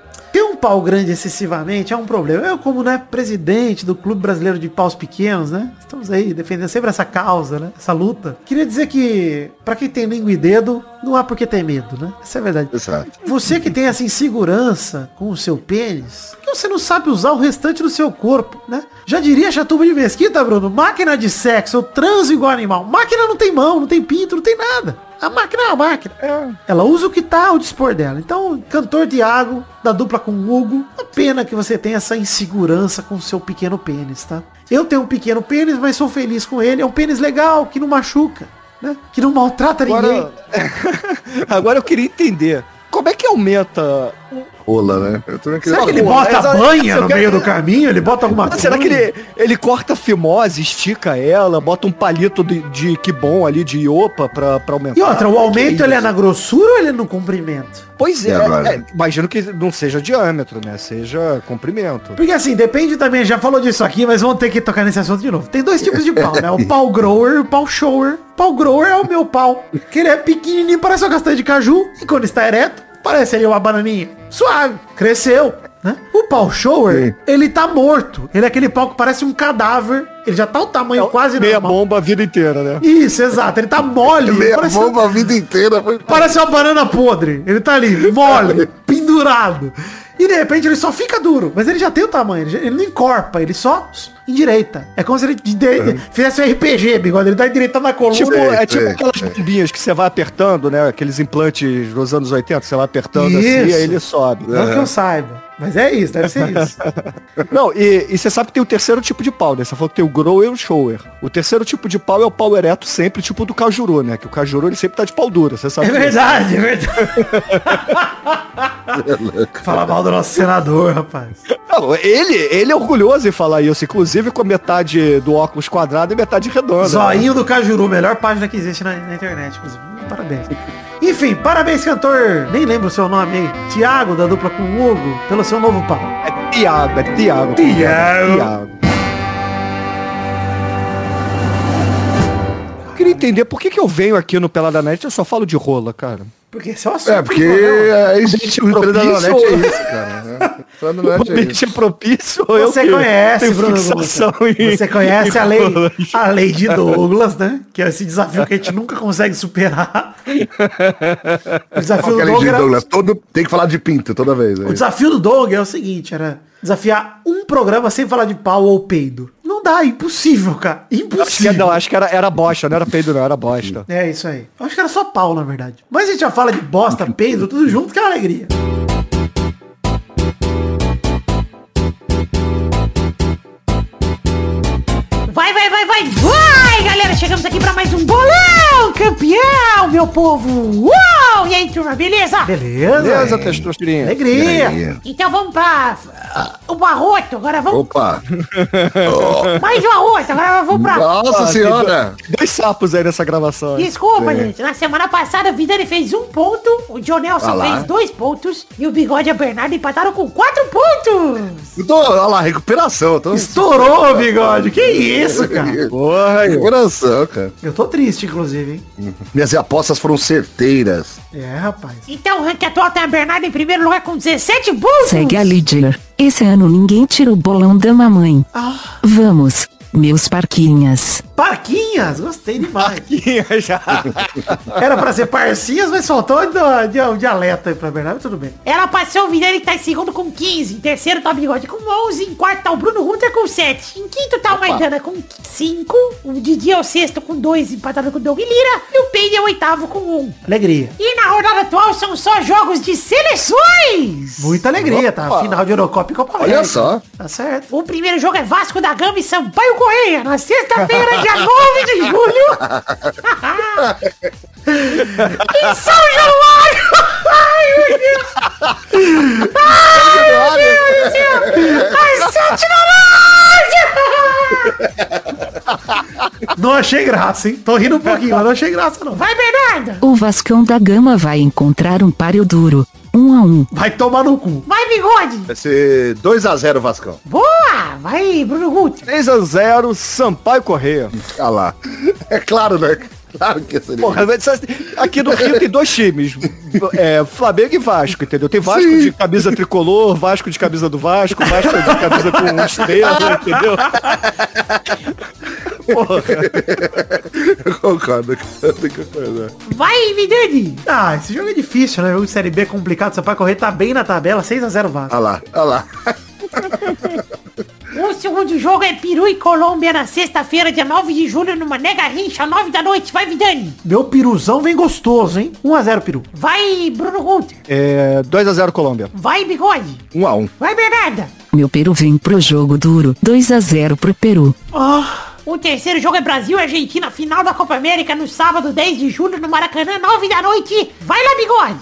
pau grande excessivamente é um problema. Eu, como né, presidente do Clube Brasileiro de Paus Pequenos, né? Estamos aí defendendo sempre essa causa, né? Essa luta. Queria dizer que, pra quem tem língua e dedo, não há por que ter medo, né? Essa é a verdade. Exato. Você que tem essa insegurança com o seu pênis, que você não sabe usar o restante do seu corpo, né? Já diria Chatuba de Mesquita, Bruno, máquina de sexo, eu transo igual animal. Máquina não tem mão, não tem pinto, não tem nada. A máquina é uma máquina. Ela usa o que tá ao dispor dela. Então, cantor Tiago, da dupla com o Hugo, uma pena que você tenha essa insegurança com o seu pequeno pênis, tá? Eu tenho um pequeno pênis, mas sou feliz com ele. É um pênis legal, que não machuca, né? Que não maltrata ninguém. Agora, agora eu queria entender. Como é que aumenta Rola, né? Eu também queria Será que ele Pô, bota essa- banha no meio do caminho? Ele bota alguma coisa? Será que ele, ele corta a fimose, estica ela, bota um palito de, de que bom ali, de iopa pra, pra aumentar? E outra, o aumento é ele é na grossura ou ele é no comprimento? Pois é, agora? é, imagino que não seja diâmetro, né? Seja comprimento. Porque assim, depende também, já falou disso aqui, mas vamos ter que tocar nesse assunto de novo. Tem dois tipos de pau, né? O pau grower e o pau shower. Pau grower é o meu pau, que ele é pequenininho, parece uma castanha de caju, e quando está ereto, parece ali uma bananinha. Suave, cresceu, né? O pau shower, Sim. ele tá morto. Ele é aquele pau que parece um cadáver, ele já tá o tamanho quase Meia normal. bomba a vida inteira, né? Isso, exato, ele tá mole. Meia parece- bomba a vida inteira. Parece uma banana podre. Ele tá ali, mole, pendurado. E de repente ele só fica duro. Mas ele já tem o tamanho. Ele, já- ele não encorpa, ele só endireita. É como se ele de- de- fizesse um RPG, bigode. Ele tá endireitando na coluna. Tipo, Sei, é tipo sei, aquelas sei. bombinhas que você vai apertando, né? Aqueles implantes dos anos 80, você vai apertando assim Isso. e aí ele sobe. Não que eu saiba. Mas é isso, deve ser isso. Não, e, e você sabe que tem o terceiro tipo de pau, né? Você falou que tem o grower e o shower. O terceiro tipo de pau é o pau ereto sempre, tipo do cajuru, né? Que o cajuru ele sempre tá de pau dura, você sabe É verdade, é verdade. Fala mal do nosso senador, rapaz. Não, ele, ele é orgulhoso em falar isso, inclusive com a metade do óculos quadrado e metade redonda. Zoinho do Cajuru, melhor página que existe na, na internet, inclusive. Parabéns. Enfim, parabéns, cantor. Nem lembro o seu nome aí. Tiago, da dupla com o Hugo, pelo seu novo pau. É Tiago, é Tiago. Tiago. Tiago. Eu queria entender por que, que eu venho aqui no Pelada Net e eu só falo de rola, cara. Porque esse é o assunto É, porque do é isso, o emprego da é isso, cara. né? Da O é ambiente isso. é propício ou eu Você que conhece, tenho Bruno Você conhece em a lei, a lei de Douglas, né? Que é esse desafio que a gente nunca consegue superar. O desafio do Aquele Doug de era, Douglas, todo, tem que falar de pinto toda vez. o né? desafio do Doug é o seguinte, era desafiar um programa sem falar de pau ou peido. Dá, impossível, cara. Acho que, Impossível. não, acho que era, era bosta, não era peido não, era bosta. É isso aí. Eu acho que era só pau, na verdade. Mas a gente já fala de bosta, peido, tudo junto, que é uma alegria. Vai, vai, vai, vai, vai, galera! Chegamos aqui pra mais um bolão campeão, meu povo! Uau! E aí, turma, beleza? Beleza? Beleza, testosterina. Alegria. Aí, Então vamos pra o Barroto. Agora vamos... Opa! Mais um arroto. Agora vamos pra... Nossa Ah, senhora! Dois sapos aí nessa gravação. Desculpa, gente. Na semana passada, o Vidani fez um ponto, o John Nelson lá. fez dois pontos e o Bigode e a Bernardo empataram com quatro pontos. Eu tô, olha lá, recuperação. Tô... Estourou, bigode. Que isso, cara? Porra. Recuperação, cara. Eu tô triste, inclusive, hein? Minhas apostas foram certeiras. É, rapaz. Então o ranking atual tem a Bernardo em primeiro lugar com 17 pontos. Segue a líder. Esse ano ninguém tira o bolão da mamãe. Vamos, meus parquinhas. Parquinhas, gostei demais. já. Era pra ser parcinhas, mas faltou de, um dialeto aí pra Bernardo, tudo bem. Ela passou o Vidani que tá em segundo com 15. Em terceiro tá o Bigode com 11. Em quarto tá o Bruno Hunter com 7. Em quinto tá o Maidana com 5. O Didi é o sexto com 2, empatado com o Doug Lira. E o Peide é o oitavo com 1. Alegria. E na rodada atual são só jogos de seleções. Muita alegria, tá? Opa. Final de Eurocopa e Copa Olha América. só. Tá certo. O primeiro jogo é Vasco da Gama e Sampaio Correia, na sexta-feira, dia 9 de julho. em São Januário. Ai, meu Deus. Ai, meu Deus do céu. Às sete da noite. Não achei graça, hein? Tô rindo um pouquinho, mas não achei graça, não. Vai, Bernardo. O Vascão da Gama vai encontrar um páreo duro. Um a um. Vai tomar no cu. Vai, Bigode. Vai ser 2x0 Vascão. Boa. Vai, Bruno Guto. 3x0, Sampaio Correia. Ah lá. É claro, né? Claro que seria. Porra, aqui no Rio tem dois times. É, Flamengo e Vasco, entendeu? Tem Vasco Sim. de camisa tricolor, Vasco de camisa do Vasco, Vasco de camisa com estrela, entendeu? Porra. Eu concordo, cara. Tem que concordar. Vai, Vidani. Ah, esse jogo é difícil, né? Jogo de Série B complicado. Sampaio Correr tá bem na tabela, 6x0 Vasco. Olha lá, olha lá. O segundo jogo é Peru e Colômbia na sexta-feira, dia 9 de julho, numa nega rincha, 9 da noite. Vai, Vidani. Meu piruzão vem gostoso, hein? 1x0 peru. Vai, Bruno Guter. É, 2x0 Colômbia. Vai, Bigode. 1x1. Vai, Bernarda. Meu Peru vem pro jogo duro. 2 a 0 pro Peru. O terceiro jogo é Brasil e Argentina, final da Copa América, no sábado, 10 de julho, no Maracanã, 9 da noite. Vai lá, Bigode.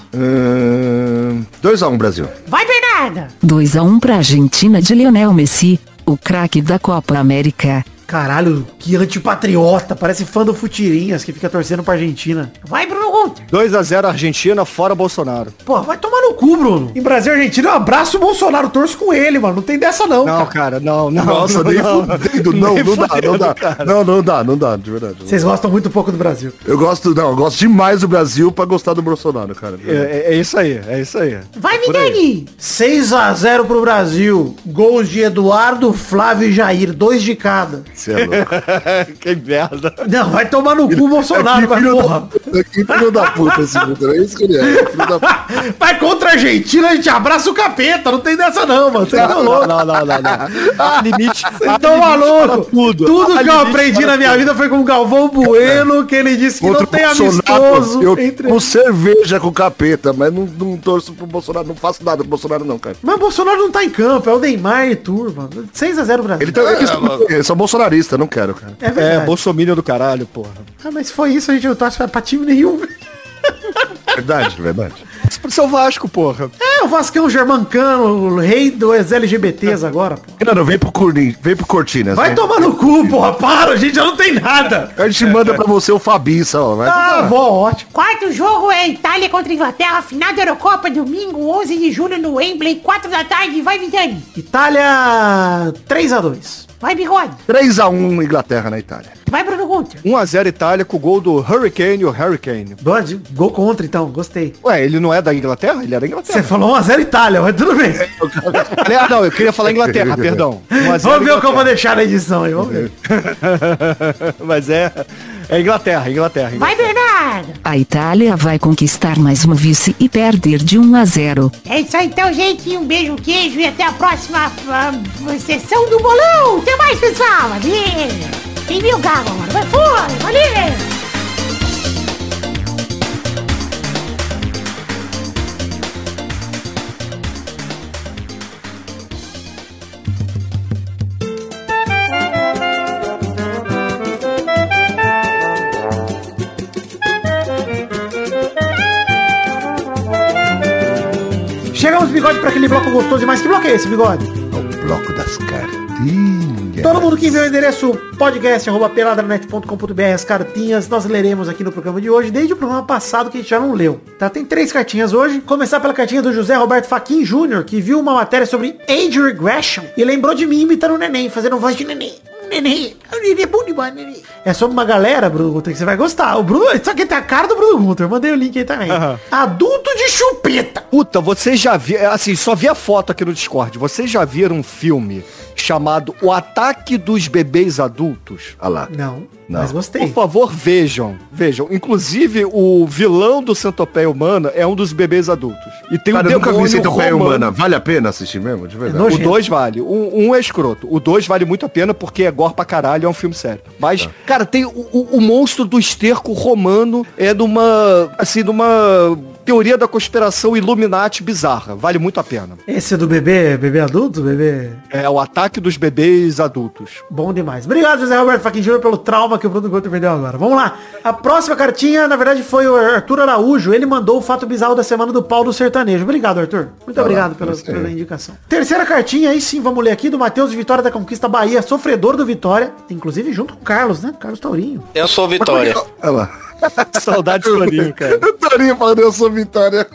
2x1 Brasil. Vai, Bernarda. 2 a 1 pra Argentina de Lionel Messi, o craque da Copa América. Caralho, que antipatriota. Parece fã do Futirinhas que fica torcendo pra Argentina. Vai, Bruno Guter. 2x0 Argentina, fora Bolsonaro. Pô, vai tomar no cu, Bruno. Em Brasil e Argentina, eu abraço o Bolsonaro. Torço com ele, mano. Não tem dessa não, Não, cara. cara, não, não. Nossa, não, nem não. fudendo. Não, Nem não dá, não dá. cara. Não, não dá, não dá, de verdade. Vocês gostam muito pouco do Brasil. Eu gosto, não, eu gosto demais do Brasil pra gostar do Bolsonaro, cara. É, é- é isso aí, é isso aí. Vai, aí. Vidani. 6x0 pro Brasil. Gols de Eduardo, Flávio e Jair. Dois de cada. Você é louco. que merda. Não, vai tomar no cu o Bolsonaro, vai filho porra. da, que filho da puta esse Vitor. É isso que ele é. é filho da puta. Vai contra a Argentina, a gente abraça o capeta. Não tem dessa não, mano. Vocês estão Não, loucos. não, não, não, não. Há limite. Para malucos. Tudo, Tudo que eu aprendi na minha tudo. vida foi com o Galvão Bueno, que ele disse que não tem amistoso eu entre... com cerveja com capeta, mas não, não torço pro Bolsonaro, não faço nada pro Bolsonaro não, cara. Mas o Bolsonaro não tá em campo, é o Neymar e turma. 6x0 Brasil. Ele tá, eles, eles são bolsonaristas, não quero, cara. É É, verdade. bolsominion do caralho, porra. Ah, mas se foi isso, a gente não torce pra- pra time nenhum. Verdade, verdade. Isso pro seu Vasco, porra. É, o Vascão Germancano, o rei dos LGBTs agora, pô. Não, não, vem pro, Corni, vem pro Cortinas. Vai vem. tomar no cu, porra. Para, a gente já não tem nada. A gente manda pra você o Fabiça, ó. Vai Ah, vó, ótimo. Quarto jogo é Itália contra Inglaterra, final da Eurocopa, domingo, 11 de julho, no Wembley, 4 da tarde. Vai, Vidani. Itália 3x2. Vai, Bigode. 3x1 Inglaterra na Itália. Vai, Bruno Guter. 1x0 Itália com o gol do Hurricane, o Hurricane. Bode, gol contra então, gostei. Ué, ele não é da Inglaterra? Ele é da Você Inglaterra. falou 1x0 Itália, mas tudo bem. Ah, não, eu queria falar Inglaterra, perdão. 1 a 0 Vamos ver o que eu vou deixar na edição aí, vamos ver. Mas é, é Inglaterra, Inglaterra. Vai, Bernardo. A Itália vai conquistar mais uma vice e perder de 1 a 0. É isso aí então, gente. Um beijo, queijo e até a próxima ah, sessão do bolão. Até mais, pessoal. Valeu. Quem viu o gago agora? Vai fora. Valeu. Bigode, pra aquele bloco gostoso demais. Que bloco é esse, bigode? bloco das cartinhas. Todo mundo que enviou o endereço podcast arroba peladranet.com.br as cartinhas nós leremos aqui no programa de hoje, desde o programa passado que a gente já não leu. Tá? Tem três cartinhas hoje. Começar pela cartinha do José Roberto Faquin Jr., que viu uma matéria sobre age regression e lembrou de mim imitando o neném, fazendo voz de neném. Neném, o neném é bom demais, neném. É sobre uma galera, Bruno Gunter, que você vai gostar. O Bruno, isso aqui tem a cara do Bruno Gunter. Eu mandei o link aí também. Aham. Adulto de chupeta. Puta, você já viu, assim, só vi a foto aqui no Discord. Vocês já viram um filme chamado O Ataque dos Bebês Adultos? Olha lá. Não, Não. mas Por gostei. favor, vejam. Vejam. Inclusive, o vilão do Centopeia Humana é um dos bebês adultos. E tem Cara, um eu nunca vi Centopeia romano. Humana. Vale a pena assistir mesmo? De verdade. É O. 2 vale. Um, um é escroto. O 2 vale muito a pena porque é gore pra caralho, é um filme sério. Mas, cara, tem o, o- o monstro do esterco romano é numa, assim, numa teoria da conspiração Illuminati bizarra. Vale muito a pena. Esse é do bebê, bebê adulto, bebê É o ataque dos bebês adultos. Bom demais. Obrigado, José Roberto Faquin Júnior, pelo trauma que o Bruno Couto perdeu agora. Vamos lá. A próxima cartinha, na verdade, foi o Arthur Araújo. Ele mandou o fato bizarro da semana do Paulo Sertanejo. Obrigado, Arthur. Muito obrigado pela, pela indicação. Terceira cartinha, aí sim, vamos ler aqui, do Matheus Vitória da Conquista Bahia, sofredor do Vitória. Inclusive junto com o Carlos, né? Carlos Taurinho. Eu sou Vitória. Olha lá. Saudade do Torinho, cara. Eu Torinho falando, eu sou Vitória.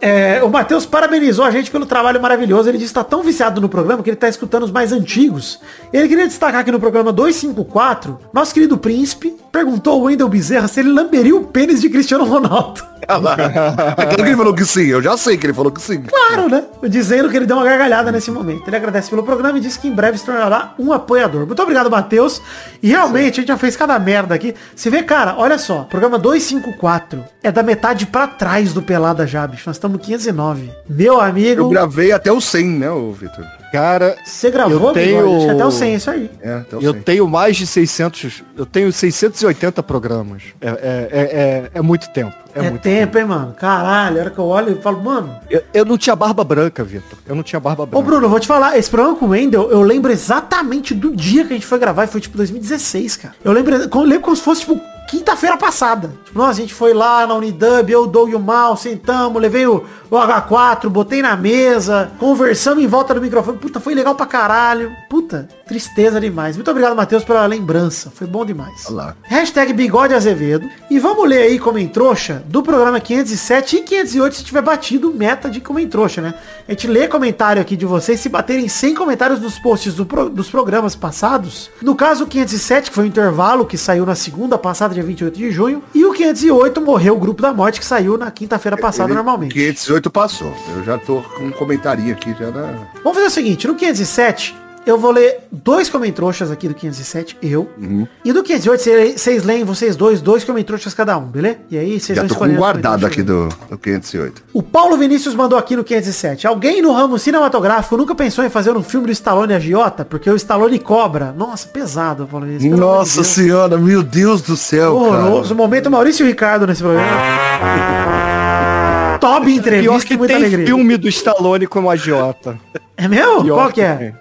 É, o Matheus parabenizou a gente pelo trabalho maravilhoso. Ele disse que está tão viciado no programa que ele está escutando os mais antigos. Ele queria destacar que no programa 254, nosso querido príncipe perguntou ao Wendel Bezerra se ele lamberia o pênis de Cristiano Ronaldo. Lá. É claro que ele falou que sim. Eu já sei que ele falou que sim. Claro, né? Dizendo que ele deu uma gargalhada nesse momento. Ele agradece pelo programa e disse que em breve se tornará um apoiador. Muito obrigado, Matheus. E realmente, a gente já fez cada merda aqui. Você vê, cara, olha só. Programa 254 é da metade pra trás do Pelada já, bicho. Nós estamos no 509. Meu Eu amigo, gravei até o 100, né, ô Vitor? Cara, você gravou, eu tenho- Bigode? Acho que até o 100, isso aí. É, até o eu 100. tenho mais de 600, eu tenho 680 programas. É, é, é, é, é muito tempo. É, É, muito tempo, hein, mano? Caralho, a hora que eu olho e falo, mano. Eu, eu não tinha barba branca, Vitor. Eu não tinha barba Ô, branca. Bruno, eu vou te falar, esse programa com o Wendel, eu lembro exatamente do dia que a gente foi gravar, e foi tipo 2016, cara. Eu lembro, eu lembro como se fosse, tipo, quinta-feira passada. Tipo, nossa, a gente foi lá na Unidub, eu, Doug e o Mal, sentamos, levei o, o H4, botei na mesa, conversamos em volta do microfone. Puta, foi legal pra caralho. Puta, tristeza demais. Muito obrigado, Matheus, pela lembrança. Foi bom demais. Olha lá. Hashtag Bigode Azevedo. E vamos ler aí como em trouxa do programa 507 e 508 se tiver batido meta de como em trouxa, né? A gente lê comentário aqui de vocês. Se baterem 100 comentários nos posts do pro- dos programas passados. No caso, o 507, que foi o intervalo que saiu na segunda passada, dia 28 de junho. E o 508 morreu o grupo da morte que saiu na quinta-feira passada Ele- normalmente. 518 passou. Eu já tô com um comentarinho aqui já na... Vamos fazer o seguinte, no 507, eu vou ler dois comentroxas aqui do 507, eu. Uhum. E do 508, cê- vocês leem, vocês dois, dois comentroxas cada um, beleza? E aí vocês Já vão tô com guardado aqui do, do 508. O Paulo Vinícius mandou aqui no 507. Alguém no ramo cinematográfico nunca pensou em fazer um filme do Stallone agiota? Porque o Stallone cobra. Nossa, pesado, Paulo Vinícius. de Nossa senhora, meu Deus do céu, Horroroso. cara. Momento Maurício Ricardo nesse programa. Top entrevista Pior que e muita tem alegria. filme do Stallone como agiota. É meu? Pior Qual que é?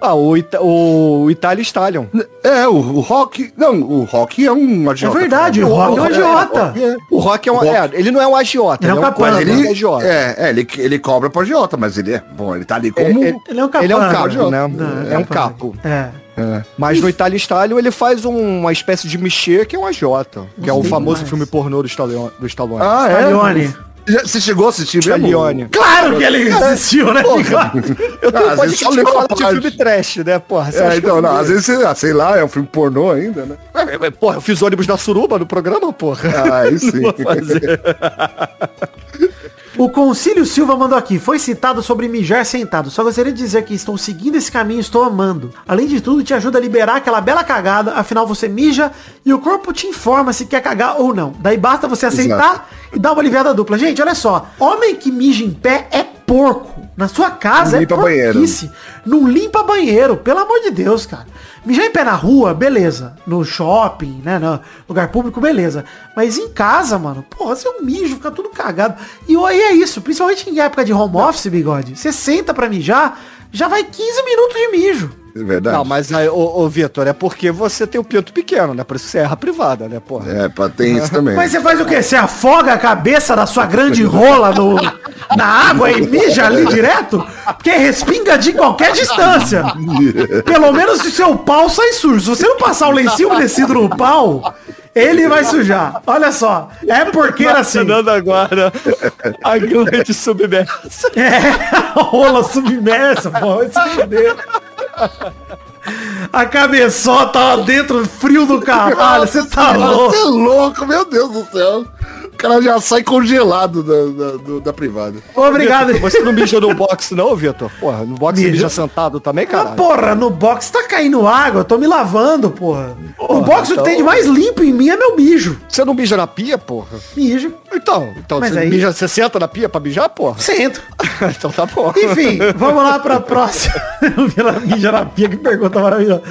Ah, o, Ita o Itália Stallion. É, o, o Rock... Não, o Rock é um É agiota. verdade, o Rock é um agiota. O Rock é um. Rock- É, ele não é um agiota, Ele é um capanga. Ele, agiota. é, é, ele, ele cobra pro agiota, mas ele é... Bom, ele tá ali como... Ele- Ele é um capanga. Ele é um capo, né? Não, é um capo. É. Mas no Itália Stallion ele faz um- uma espécie de mexer que é um agiota. Que é o famoso filme pornô do Stallone. Do Stallone. Ah, Stallone. Já- Você chegou a assistir mesmo? Stallone. Claro que ele existiu, né? Eu tenho Ah, um só podcast que fala de filme trash, né, porra? Você É, que então, não, às vezes, você, ah, sei lá, é um filme pornô ainda, né? É, é, Porra, eu fiz ônibus da suruba no programa, porra. Ah, aí sim. O Concílio Silva mandou aqui. Foi citado sobre mijar sentado. Só gostaria de dizer que estou seguindo esse caminho e estou amando. Além de tudo, te ajuda a liberar aquela bela cagada. Afinal, você mija e o corpo te informa se quer cagar ou não. Daí basta você aceitar e dar uma aliviada dupla. Gente, olha só. Homem que mija em pé é porco. Na sua casa Não é limpa banheiro. porquice. Não limpa banheiro. Pelo amor de Deus, cara. Mijar em pé na rua, beleza. No shopping, né? No lugar público, beleza. Mas em casa, mano, porra, seu mijo fica tudo cagado. E aí é isso, principalmente em época de home office, bigode. Você senta pra mijar, já vai 15 minutos de mijo. É verdade. Não, mas aí, ô, ô Vitor, é porque você tem o pinto pequeno, né? Por isso você erra privada, né, porra? É, pra ter isso também. Mas você faz o quê? Você afoga a cabeça da sua grande rola no, na água e mija ali direto? Porque respinga de qualquer distância. Pelo menos se seu pau sai sujo. Se você não passar o lencinho umedecido no pau, ele vai sujar. Olha só. É porque assim. Imaginando agora a grande submersa. É, a rola submersa, pô. Vai se fuder. A cabeçota lá dentro, frio do caralho. Você tá louco. Você é louco, meu Deus do céu. O cara já sai congelado da, da, da privada. Obrigado. Vitor, Você não mija no box não, Vitor? Porra, no box você Mija. sentado também, cara? porra, no box tá caindo água, eu tô me lavando, porra. no Porra, box o que então- tem de mais limpo em mim é meu mijo. Você não mija na pia, porra? Mijo. Então, então Mas você, aí- mija, você senta na pia pra mijar, porra? Sento. então tá bom. Enfim, vamos lá pra próxima. Mija na pia, que pergunta maravilhosa.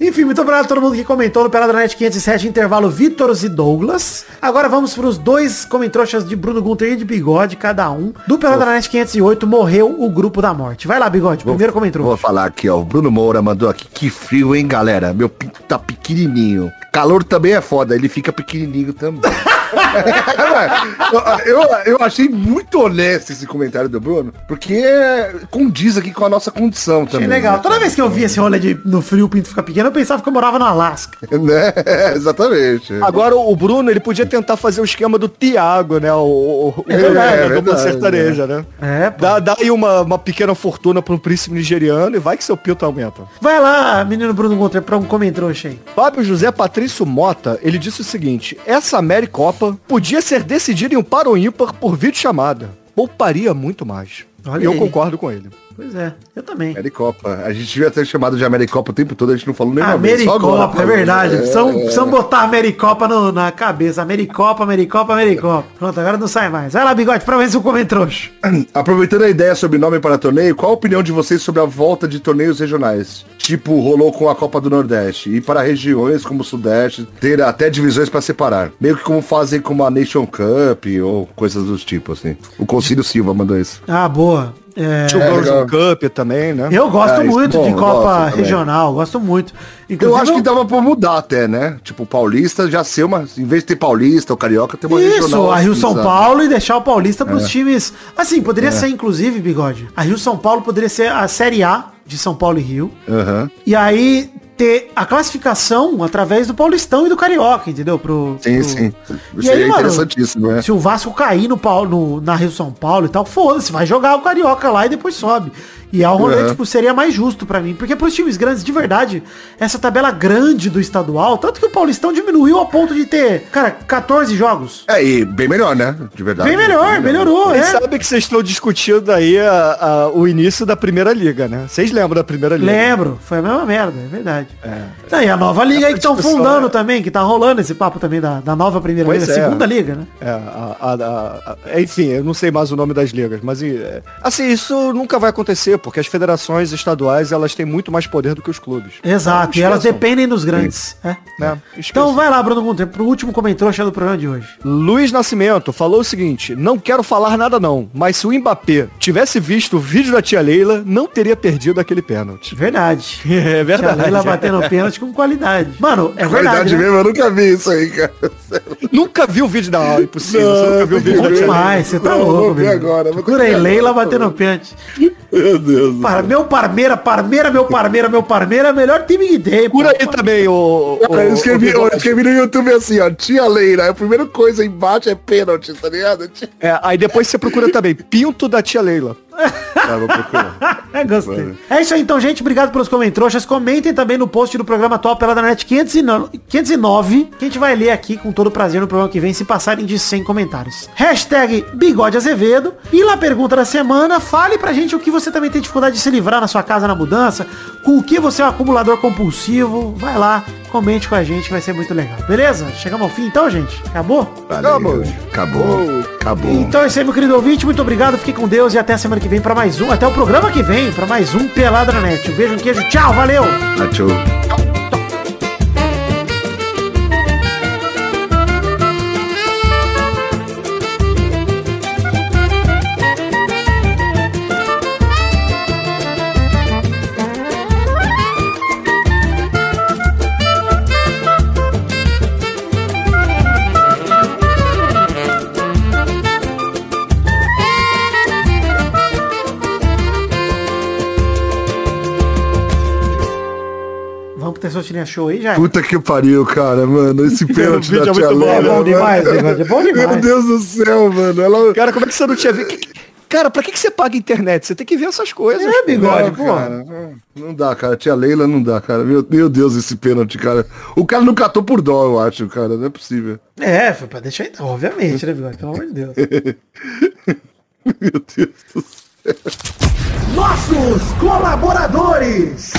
Enfim, muito obrigado a todo mundo que comentou no Peladranet 507, intervalo Vítoros e Douglas. Agora vamos para os dois comentroxas de Bruno Gunter e de Bigode, cada um. Do Peladranet 508, morreu o grupo da morte. Vai lá, Bigode, primeiro comentou. Vou falar aqui, ó. O Bruno Moura mandou aqui. Que frio, hein, galera? Meu pinto tá pequenininho. Calor também é foda, ele fica pequenininho também. eu, eu, achei muito honesto esse comentário do Bruno, porque condiz aqui com a nossa condição Achei também. legal. né? Toda vez que eu via esse rolê de no frio o pinto ficar pequeno, eu pensava que eu morava no Alasca. Né? Exatamente. Agora o Bruno, ele podia tentar fazer o esquema do Thiago, né? O, o, o É, cara é verdade, sertaneja, né? É, pô. Dá, dá aí uma, uma pequena fortuna pra um príncipe nigeriano e vai que seu pinto aumenta. Vai lá, menino Bruno Gunter, pra um comentrouxa aí. Fábio José Patrício Mota, ele disse o seguinte, essa Copa podia ser decidida em um par ou ímpar por videochamada. Pouparia muito mais. Olha E eu aí. concordo com ele. Pois é, eu também. Americopa. A gente devia ter chamado de Americopa o tempo todo, a gente não falou nem uma vez. Americopa, é verdade. É, Precisam, é. botar Americopa no- na cabeça. Americopa, Americopa, Americopa. Pronto, agora não sai mais. Vai lá, bigode, pra ver se o comentrouxa. Aproveitando a ideia sobre nome para torneio, qual a opinião de vocês sobre a volta de torneios regionais? Tipo, rolou com a Copa do Nordeste. E para regiões como o Sudeste, ter até divisões para separar. Meio que como fazem com a Nation Cup ou coisas do tipo, assim. O Concílio Silva mandou isso. Ah, boa. É, Tinha o Girls on Cup também, né? eu gosto É, isso muito é bom, de eu Copa gosto. Regional, gosto muito. Eu Inclusive, acho que dava pra mudar até, né? Tipo, o Paulista já ser uma... Em vez de ter Paulista ou Carioca, ter uma Isso, regional. a Rio assim, São sabe? Paulo e deixar o Paulista pros É. times. Assim, poderia ser, inclusive, bigode. A Rio São Paulo poderia ser a Série A de São Paulo e Rio. Aham. E aí ter a classificação através do Paulistão e do Carioca, entendeu? Pro, Sim, pro- sim. E Seria aí, mano, interessantíssimo, né? Se o Vasco cair no, Paulo, no- na Rio São Paulo e tal, foda-se, vai jogar o Carioca lá e depois sobe. E é um rolê, Uhum. tipo, seria mais justo pra mim. Porque pros times grandes, de verdade, essa tabela grande do estadual, tanto que o Paulistão diminuiu a ponto de ter, cara, 14 jogos. É, e bem melhor, né? De verdade. Bem melhor, melhorou, Vocês é. sabem que vocês estão discutindo aí a- a- o início da primeira liga, né? Vocês lembram da primeira liga? Lembro, foi a mesma merda, é verdade. Não, e a nova liga aí que estão discussão, fundando é. também, que tá rolando esse papo também da, da nova primeira Pois liga, é. segunda liga, né? É, a- a- a- a- enfim, eu não sei mais o nome das ligas, mas é, assim, isso nunca vai acontecer, porque as federações estaduais, elas têm muito mais poder do que os clubes. Exato, e Não elas dependem dos grandes. é. né? Então vai lá, Bruno Gunter, pro último comentário do programa de hoje. Luiz Nascimento falou o seguinte, não quero falar nada não, mas se o Mbappé tivesse visto o vídeo da tia Leila, não teria perdido aquele pênalti. Verdade. É Tia verdade. Leila batendo pênalti com qualidade. Mano, é verdade. Verdade né? mesmo, eu nunca vi isso aí, cara. Nunca viu o vídeo da aula, impossível. você nunca viu o vídeo da tia Leila. demais, você tá Não, louco, velho. agora, Procura aí, Leila batendo pênalti. Meu Deus. Para, meu Parmeira, Parmeira, meu Parmeira, meu Parmeira, é o melhor time que tem. Por aí também, o... Cara, eu, escrevi, eu escrevi no YouTube assim, ó, tia Leira. A primeira coisa embaixo é pênalti, tá ligado? É, aí depois você procura também, Pinto da tia Leila. Ah, vou procurar. É, gostei. É isso aí então, gente. Obrigado pelos comentários. Comentem também no post do programa atual pela da net 509, 509, que a gente vai ler aqui com todo prazer no programa que vem, se passarem de 100 comentários. Hashtag Bigode Azevedo. E lá pergunta da semana, fale pra gente o que você também tem dificuldade de se livrar na sua casa na mudança, com o que você é um acumulador compulsivo. Vai lá, comente com a gente, que vai ser muito legal. Beleza? Chegamos ao fim então, gente? Acabou? Valeu. Acabou. Acabou. Então é isso aí, meu querido ouvinte. Muito obrigado. Fique com Deus e até a semana que vem pra mais um. Até o programa que vem pra mais um Pelada na Net. Um beijo, um queijo. Tchau, valeu! Tchau. Show aí, já. Puta que pariu, cara, mano. Esse pênalti vídeo da é tia bom, Leila. é bom demais, é bom Meu demais. Deus do céu, mano. Ela... Cara, como é que você não tinha visto? Cara, pra que, que você paga internet? Você tem que ver essas coisas. É, bigode, Não, pô. cara, não dá, cara. Tia Leila não dá, cara. Meu, meu Deus, esse pênalti, cara. O cara não catou por dó, eu acho, cara. Não é possível. É, foi pra deixar então, obviamente, né, bigode? Pelo amor de Deus. Meu Deus do céu. Nossos colaboradores.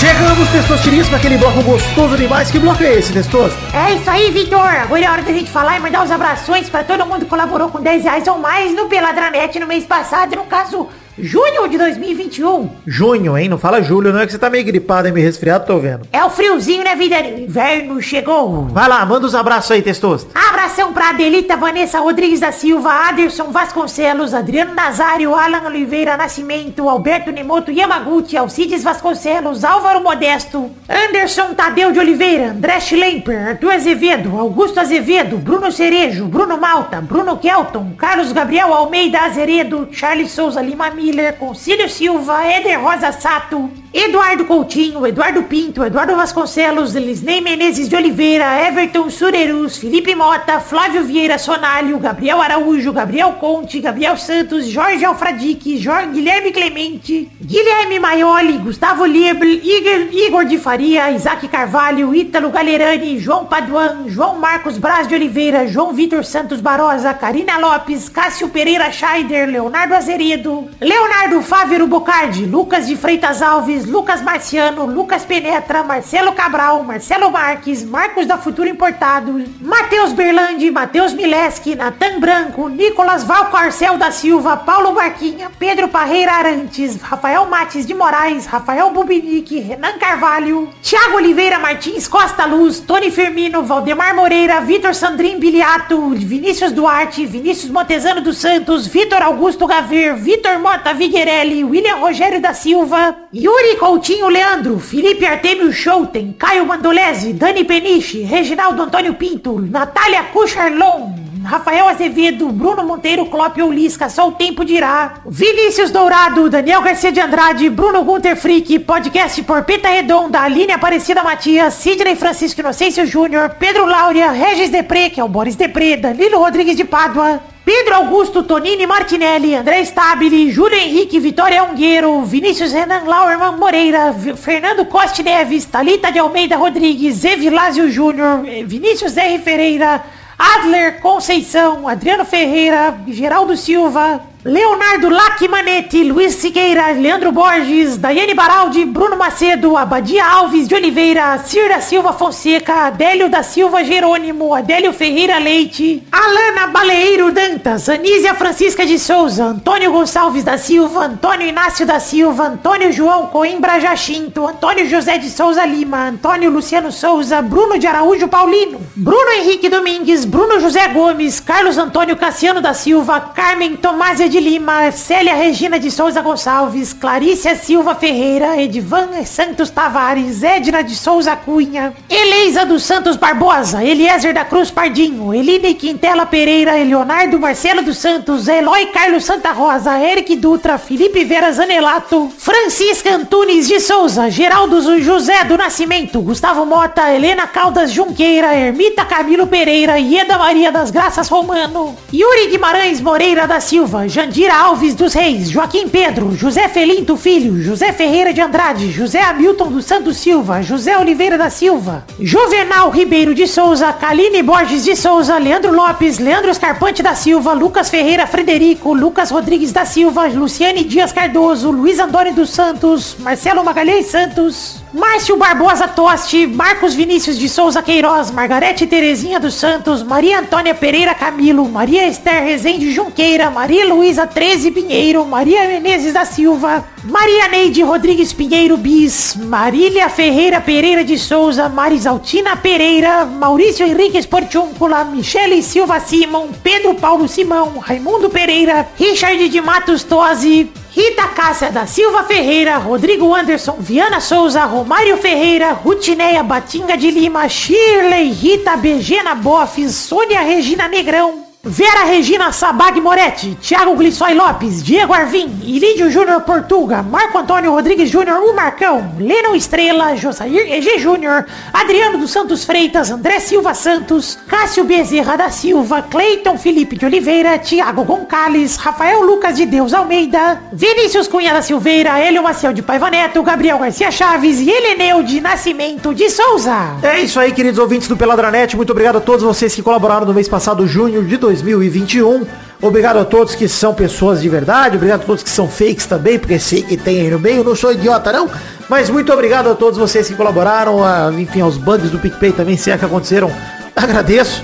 Chegamos, Testosterinhas, pra aquele bloco gostoso demais. Que bloco é esse, Testosto? É isso aí, Vitor. Agora é hora da gente falar e mandar os abrações pra todo mundo que colaborou com 10 reais ou mais no Peladranet no mês passado, no caso, junho de 2021. Junho, hein? Não fala julho, não é que você tá meio gripado e meio resfriado, tô vendo. É o friozinho, né, vida? Inverno chegou. Vai lá, manda os abraços aí, Testosto. Abração pra Adelita Vanessa Rodrigues da Silva, Aderson Vasconcelos, Adriano Nazário, Alan Oliveira Nascimento, Alberto Nemoto Yamaguchi, Alcides Vasconcelos, Álvaro Modesto, Anderson Tadeu de Oliveira, André Schlemper, Arthur Azevedo, Augusto Azevedo, Bruno Cerejo, Bruno Malta, Bruno Kelton, Carlos Gabriel Almeida Azeredo, Charles Souza Lima Miller, Concílio Silva, Éder Rosa Sato, Eduardo Coutinho, Eduardo Pinto, Eduardo Vasconcelos, Lisney Menezes de Oliveira, Everton Surerus, Felipe Mota, Flávio Vieira Sonalho, Gabriel Araújo, Gabriel Conte, Gabriel Santos, Jorge Alfradique, Jorge Guilherme Clemente, Guilherme Maioli, Gustavo Lieber, Igor, Igor de Faria, Isaac Carvalho, Ítalo Galerani, João Paduan, João Marcos Braz de Oliveira, João Vitor Santos Barosa, Karina Lopes, Cássio Pereira Scheider, Leonardo Azeredo, Leonardo Fávero Bocardi, Lucas de Freitas Alves, Lucas Marciano, Lucas Penetra, Marcelo Cabral, Marcelo Marques, Marcos da Futuro Importado, Matheus Berlandi, Matheus Mileski, Natan Branco, Nicolas Valcarcel da Silva, Paulo Marquinha, Pedro Parreira Arantes, Rafael Mates de Moraes, Rafael Bubinique, Renan Carvalho, Thiago Oliveira Martins Costa Luz, Tony Firmino, Valdemar Moreira, Vitor Sandrin Biliato, Vinícius Duarte, Vinícius Montezano dos Santos, Vitor Augusto Gaver, Vitor Mota Viguerelli, William Rogério da Silva, Yuri Coutinho Leandro, Felipe Artemio Schouten, Caio Mandolese, Dani Peniche, Reginaldo Antônio Pinto, Natália Cucharlon, Rafael Azevedo, Bruno Monteiro, Clópio Ulisca, só o tempo dirá. Vinícius Dourado, Daniel Garcia de Andrade, Bruno Gunter Frick, podcast Porpeta Redonda, Aline Aparecida Matias, Sidney Francisco Inocêncio Júnior, Pedro Laura, Regis Depré, que é o Boris Depré, Danilo Rodrigues de Pádua, Pedro Augusto, Tonini Martinelli, André Stabile, Júlio Henrique, Vitória Ungueiro, Vinícius Renan Lauerman Moreira, Fernando Coste Neves, Talita de Almeida Rodrigues, Zé Vilásio Júnior, eh, Vinícius R. Ferreira, Adler Conceição, Adriano Ferreira, Geraldo Silva, Leonardo Lacmanetti, Luiz Siqueira, Leandro Borges, Daiane Baraldi, Bruno Macedo, Abadia Alves de Oliveira, Cira Silva Fonseca, Adélio da Silva Jerônimo, Adélio Ferreira Leite, Alana Baleeiro Dantas, Anísia Francisca de Souza, Antônio Gonçalves da Silva, Antônio Inácio da Silva, Antônio João Coimbra Jacinto, Antônio José de Souza Lima, Antônio Luciano Souza, Bruno de Araújo Paulino, Bruno Henrique Domingues, Bruno José Gomes, Carlos Antônio Cassiano da Silva, Carmen Tomásia de Lima, Célia Regina de Souza Gonçalves, Clarícia Silva Ferreira, Edvan Santos Tavares, Edna de Souza Cunha, Eleisa dos Santos Barbosa, Eliezer da Cruz Pardinho, Eline Quintela Pereira, Leonardo Marcelo dos Santos, Eloy Carlos Santa Rosa, Eric Dutra, Felipe Vera Zanelato, Francisca Antunes de Souza, Geraldo José do Nascimento, Gustavo Mota, Helena Caldas Junqueira, Ermita Camilo Pereira, Ieda Maria das Graças Romano, Yuri Guimarães Moreira da Silva, Jandira Alves dos Reis, Joaquim Pedro, José Felinto Filho, José Ferreira de Andrade, José Hamilton dos Santos Silva, José Oliveira da Silva, Juvenal Ribeiro de Souza, Kaline Borges de Souza, Leandro Lopes, Leandro Escarpante da Silva, Lucas Ferreira Frederico, Lucas Rodrigues da Silva, Luciane Dias Cardoso, Luiz Antônio dos Santos, Marcelo Magalhães Santos, Márcio Barbosa Toste, Marcos Vinícius de Souza Queiroz, Margarete Terezinha dos Santos, Maria Antônia Pereira Camilo, Maria Esther Rezende Junqueira, Maria Luísa 13 Pinheiro, Maria Menezes da Silva, Maria Neide Rodrigues Pinheiro Bis, Marília Ferreira Pereira de Souza, Marisaltina Pereira, Maurício Henrique Portiúncula, Michele Silva Simon, Pedro Paulo Simão, Raimundo Pereira, Richard de Matos Tosi, Rita Cássia da Silva Ferreira, Rodrigo Anderson, Viana Souza, Romário Ferreira, Rutineia Batinga de Lima, Shirley, Rita Begena Boff, Sônia Regina Negrão, Vera Regina Sabag Moretti, Thiago Glissói Lopes, Diego Arvim, Ilídio Júnior Portuga, Marco Antônio Rodrigues Júnior, o Marcão, Leno Estrela, Josair EG Júnior, Adriano dos Santos Freitas, André Silva Santos, Cássio Bezerra da Silva, Cleiton Felipe de Oliveira, Thiago Goncalves, Rafael Lucas de Deus Almeida, Vinícius Cunha da Silveira, Hélio Maciel de Paiva Neto, Gabriel Garcia Chaves e Heleneu de Nascimento de Souza. É isso aí, queridos ouvintes do Peladranet. Muito obrigado a todos vocês que colaboraram no mês passado, junho de 2021. Obrigado a todos que são pessoas de verdade. Obrigado a todos que são fakes também, porque sei que tem aí no meio. Não sou idiota, não. Mas muito obrigado a todos vocês que colaboraram. A, enfim, aos bugs do PicPay também, se é que aconteceram. Agradeço.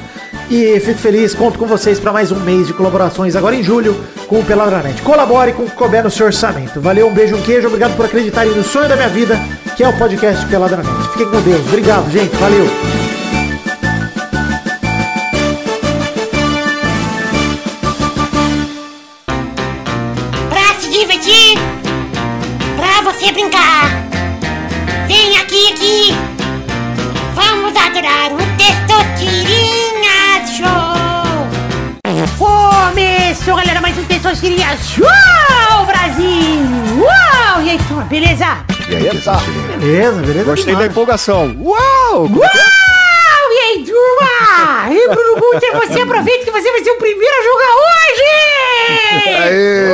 E fico feliz, conto com vocês para mais um mês de colaborações agora em julho com o Peladranet. Colabore com o que couber no seu orçamento. Valeu, um beijo, um queijo, obrigado por acreditarem no sonho da minha vida, que é o podcast Peladranet. Fiquem com Deus. Obrigado, gente. Valeu. Um Testosterinha Show, Brasil! Uau! E aí, turma, beleza? E aí, Eita. Beleza, beleza. Gostei da demais. empolgação. Uau! Uau! E aí, turma? E Bruno Guter, você aproveita que você vai ser o primeiro a jogar hoje! Aê!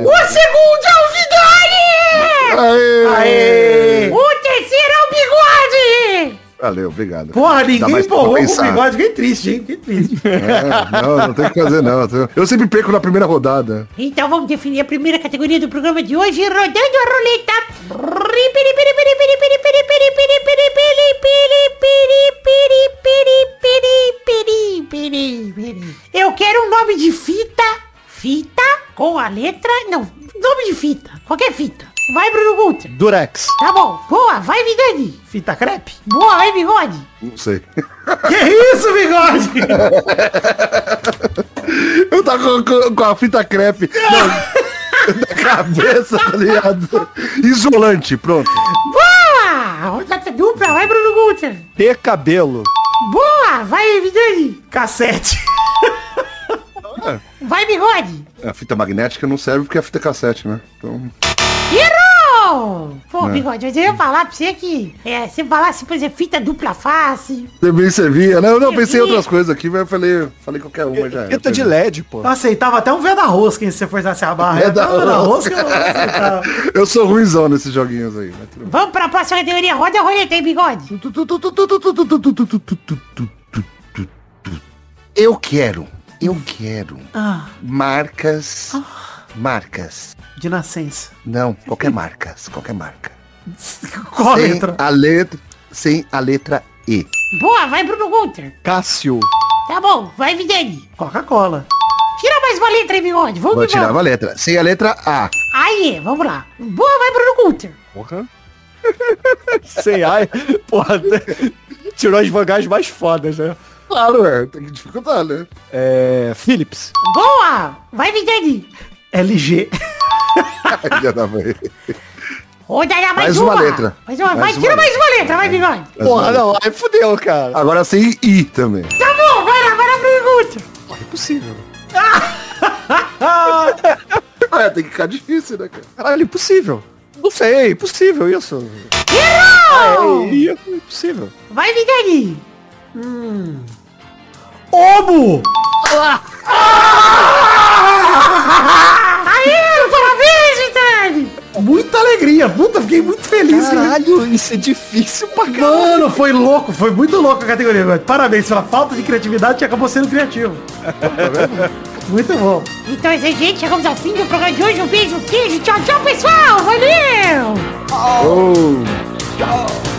O segundo é o Vidani! Aê! Aê! O terceiro é o Bigode! Valeu, obrigado. Porra, ninguém empolgou com o bigode. Fiquei triste, hein? Fiquei triste. É, não, não tem o que fazer, não. Eu sempre perco na primeira rodada. Então vamos definir a primeira categoria do programa de hoje, rodando a roleta. Eu quero um nome de fita, fita com a letra, não, nome de fita, qualquer fita. Vai, Bruno Guter. Durex. Tá bom, boa, vai, Vidani. Fita crepe? Boa, vai, Bigode. Não sei. Que isso, bigode? Eu tava com, com- com a fita crepe não, na cabeça, tá ligado? Isolante, pronto. Boa, rodada dupla, vai, Bruno Guter. Ter cabelo. Boa, vai, Vidani. Cassete. Vai, Bigode. A fita magnética não serve porque é fita cassete, né? Então. Errou! Pô, É. bigode, mas eu ia falar pra você que é, se falasse, por exemplo, fita dupla face. Também servia. Não, não, pensei em outras coisas aqui, mas eu falei, falei qualquer uma já. Fita de LED, pô. Eu aceitava até um veda rosca se você forçasse a barra. Veda Até um veda rosca. rosca eu aceitava. Eu sou ruimzão nesses joguinhos aí. mas tudo bem. Vamos pra próxima categoria. Roda a roleta aí, bigode. Eu quero, eu quero Ah, marcas, marcas. De nascença. Não, qualquer marcas, qualquer marca. Qual a sem letra? a letra, sem a letra E. Boa, vai, Bruno Gunter. Cássio. Tá bom, vai, Vidani. Coca-Cola. Tira mais uma letra aí, bigode. Vamos Vou tirar uma letra. Sem a letra A. Aí, vamos lá. Boa, vai, Bruno Gunter. Porra. Sem ai. Porra. Tirou as vogais mais fodas, né? Claro, é. Tem que dificultar, né? É. Philips. Boa, vai, Vidani. LG. Já dava aí. Roda aí, mais, Mais uma. uma letra. Mais uma. Mais vai, uma tira mais letra. uma letra, vai, bigode. Porra, não. Aí fudeu, cara. Agora sem I também. Tá bom, vai lá, vai lá, Gunter. Porra, impossível. É, tem que ficar difícil, né, cara? Caralho, impossível. Não sei, impossível isso. Errou! É, impossível. Vai, Vidani. Obo! Aê, parabéns, Vidani. Muita alegria. Puta, fiquei muito feliz. cara. Caralho, isso é difícil pra caralho. Mano, foi louco, foi muito louco a categoria. Parabéns pela falta de criatividade que acabou sendo criativo. muito bom. Então é isso aí, gente. Chegamos ao fim do programa de hoje. Um beijo, um queijo. Tchau, tchau, pessoal. Valeu! Oh.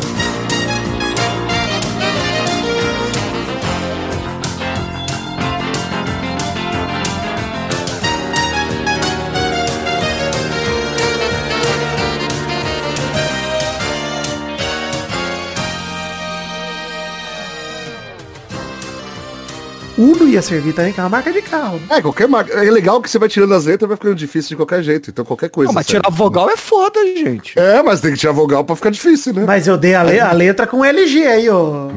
Uno ia servir também, que é uma marca de carro. É, qualquer marca. É legal que você vai tirando as letras, vai ficando difícil de qualquer jeito. Então qualquer coisa. Não, mas serve. tirar vogal é foda, gente. É, mas tem que tirar vogal pra ficar difícil, né? Mas eu dei a, le- a letra com LG aí, ó.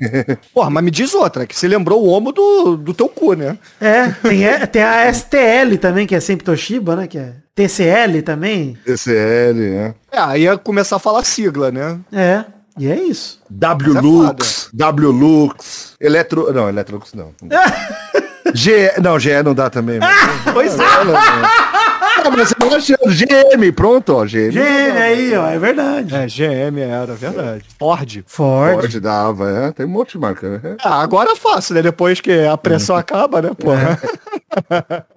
Porra, mas me diz outra, que você lembrou o homo do, do teu cu, né? É, tem, é, tem a STL também, que é sempre Toshiba, né? Que é TCL também. TCL, né? É, aí ia começar a falar sigla, né? É, e é isso. W-Lux, W-Lux, Eletro... Não, Electrolux não. G... Não, GE não dá também. Mas... Pois é. Ah, mas você. GM, pronto, ó. GM. Gênio aí, ó, é verdade. É, GM era, verdade. Ford. Ford. Pode dava, é. Tem um monte de marca, né? Ah, agora é fácil, né? Depois que a pressão acaba, né, porra?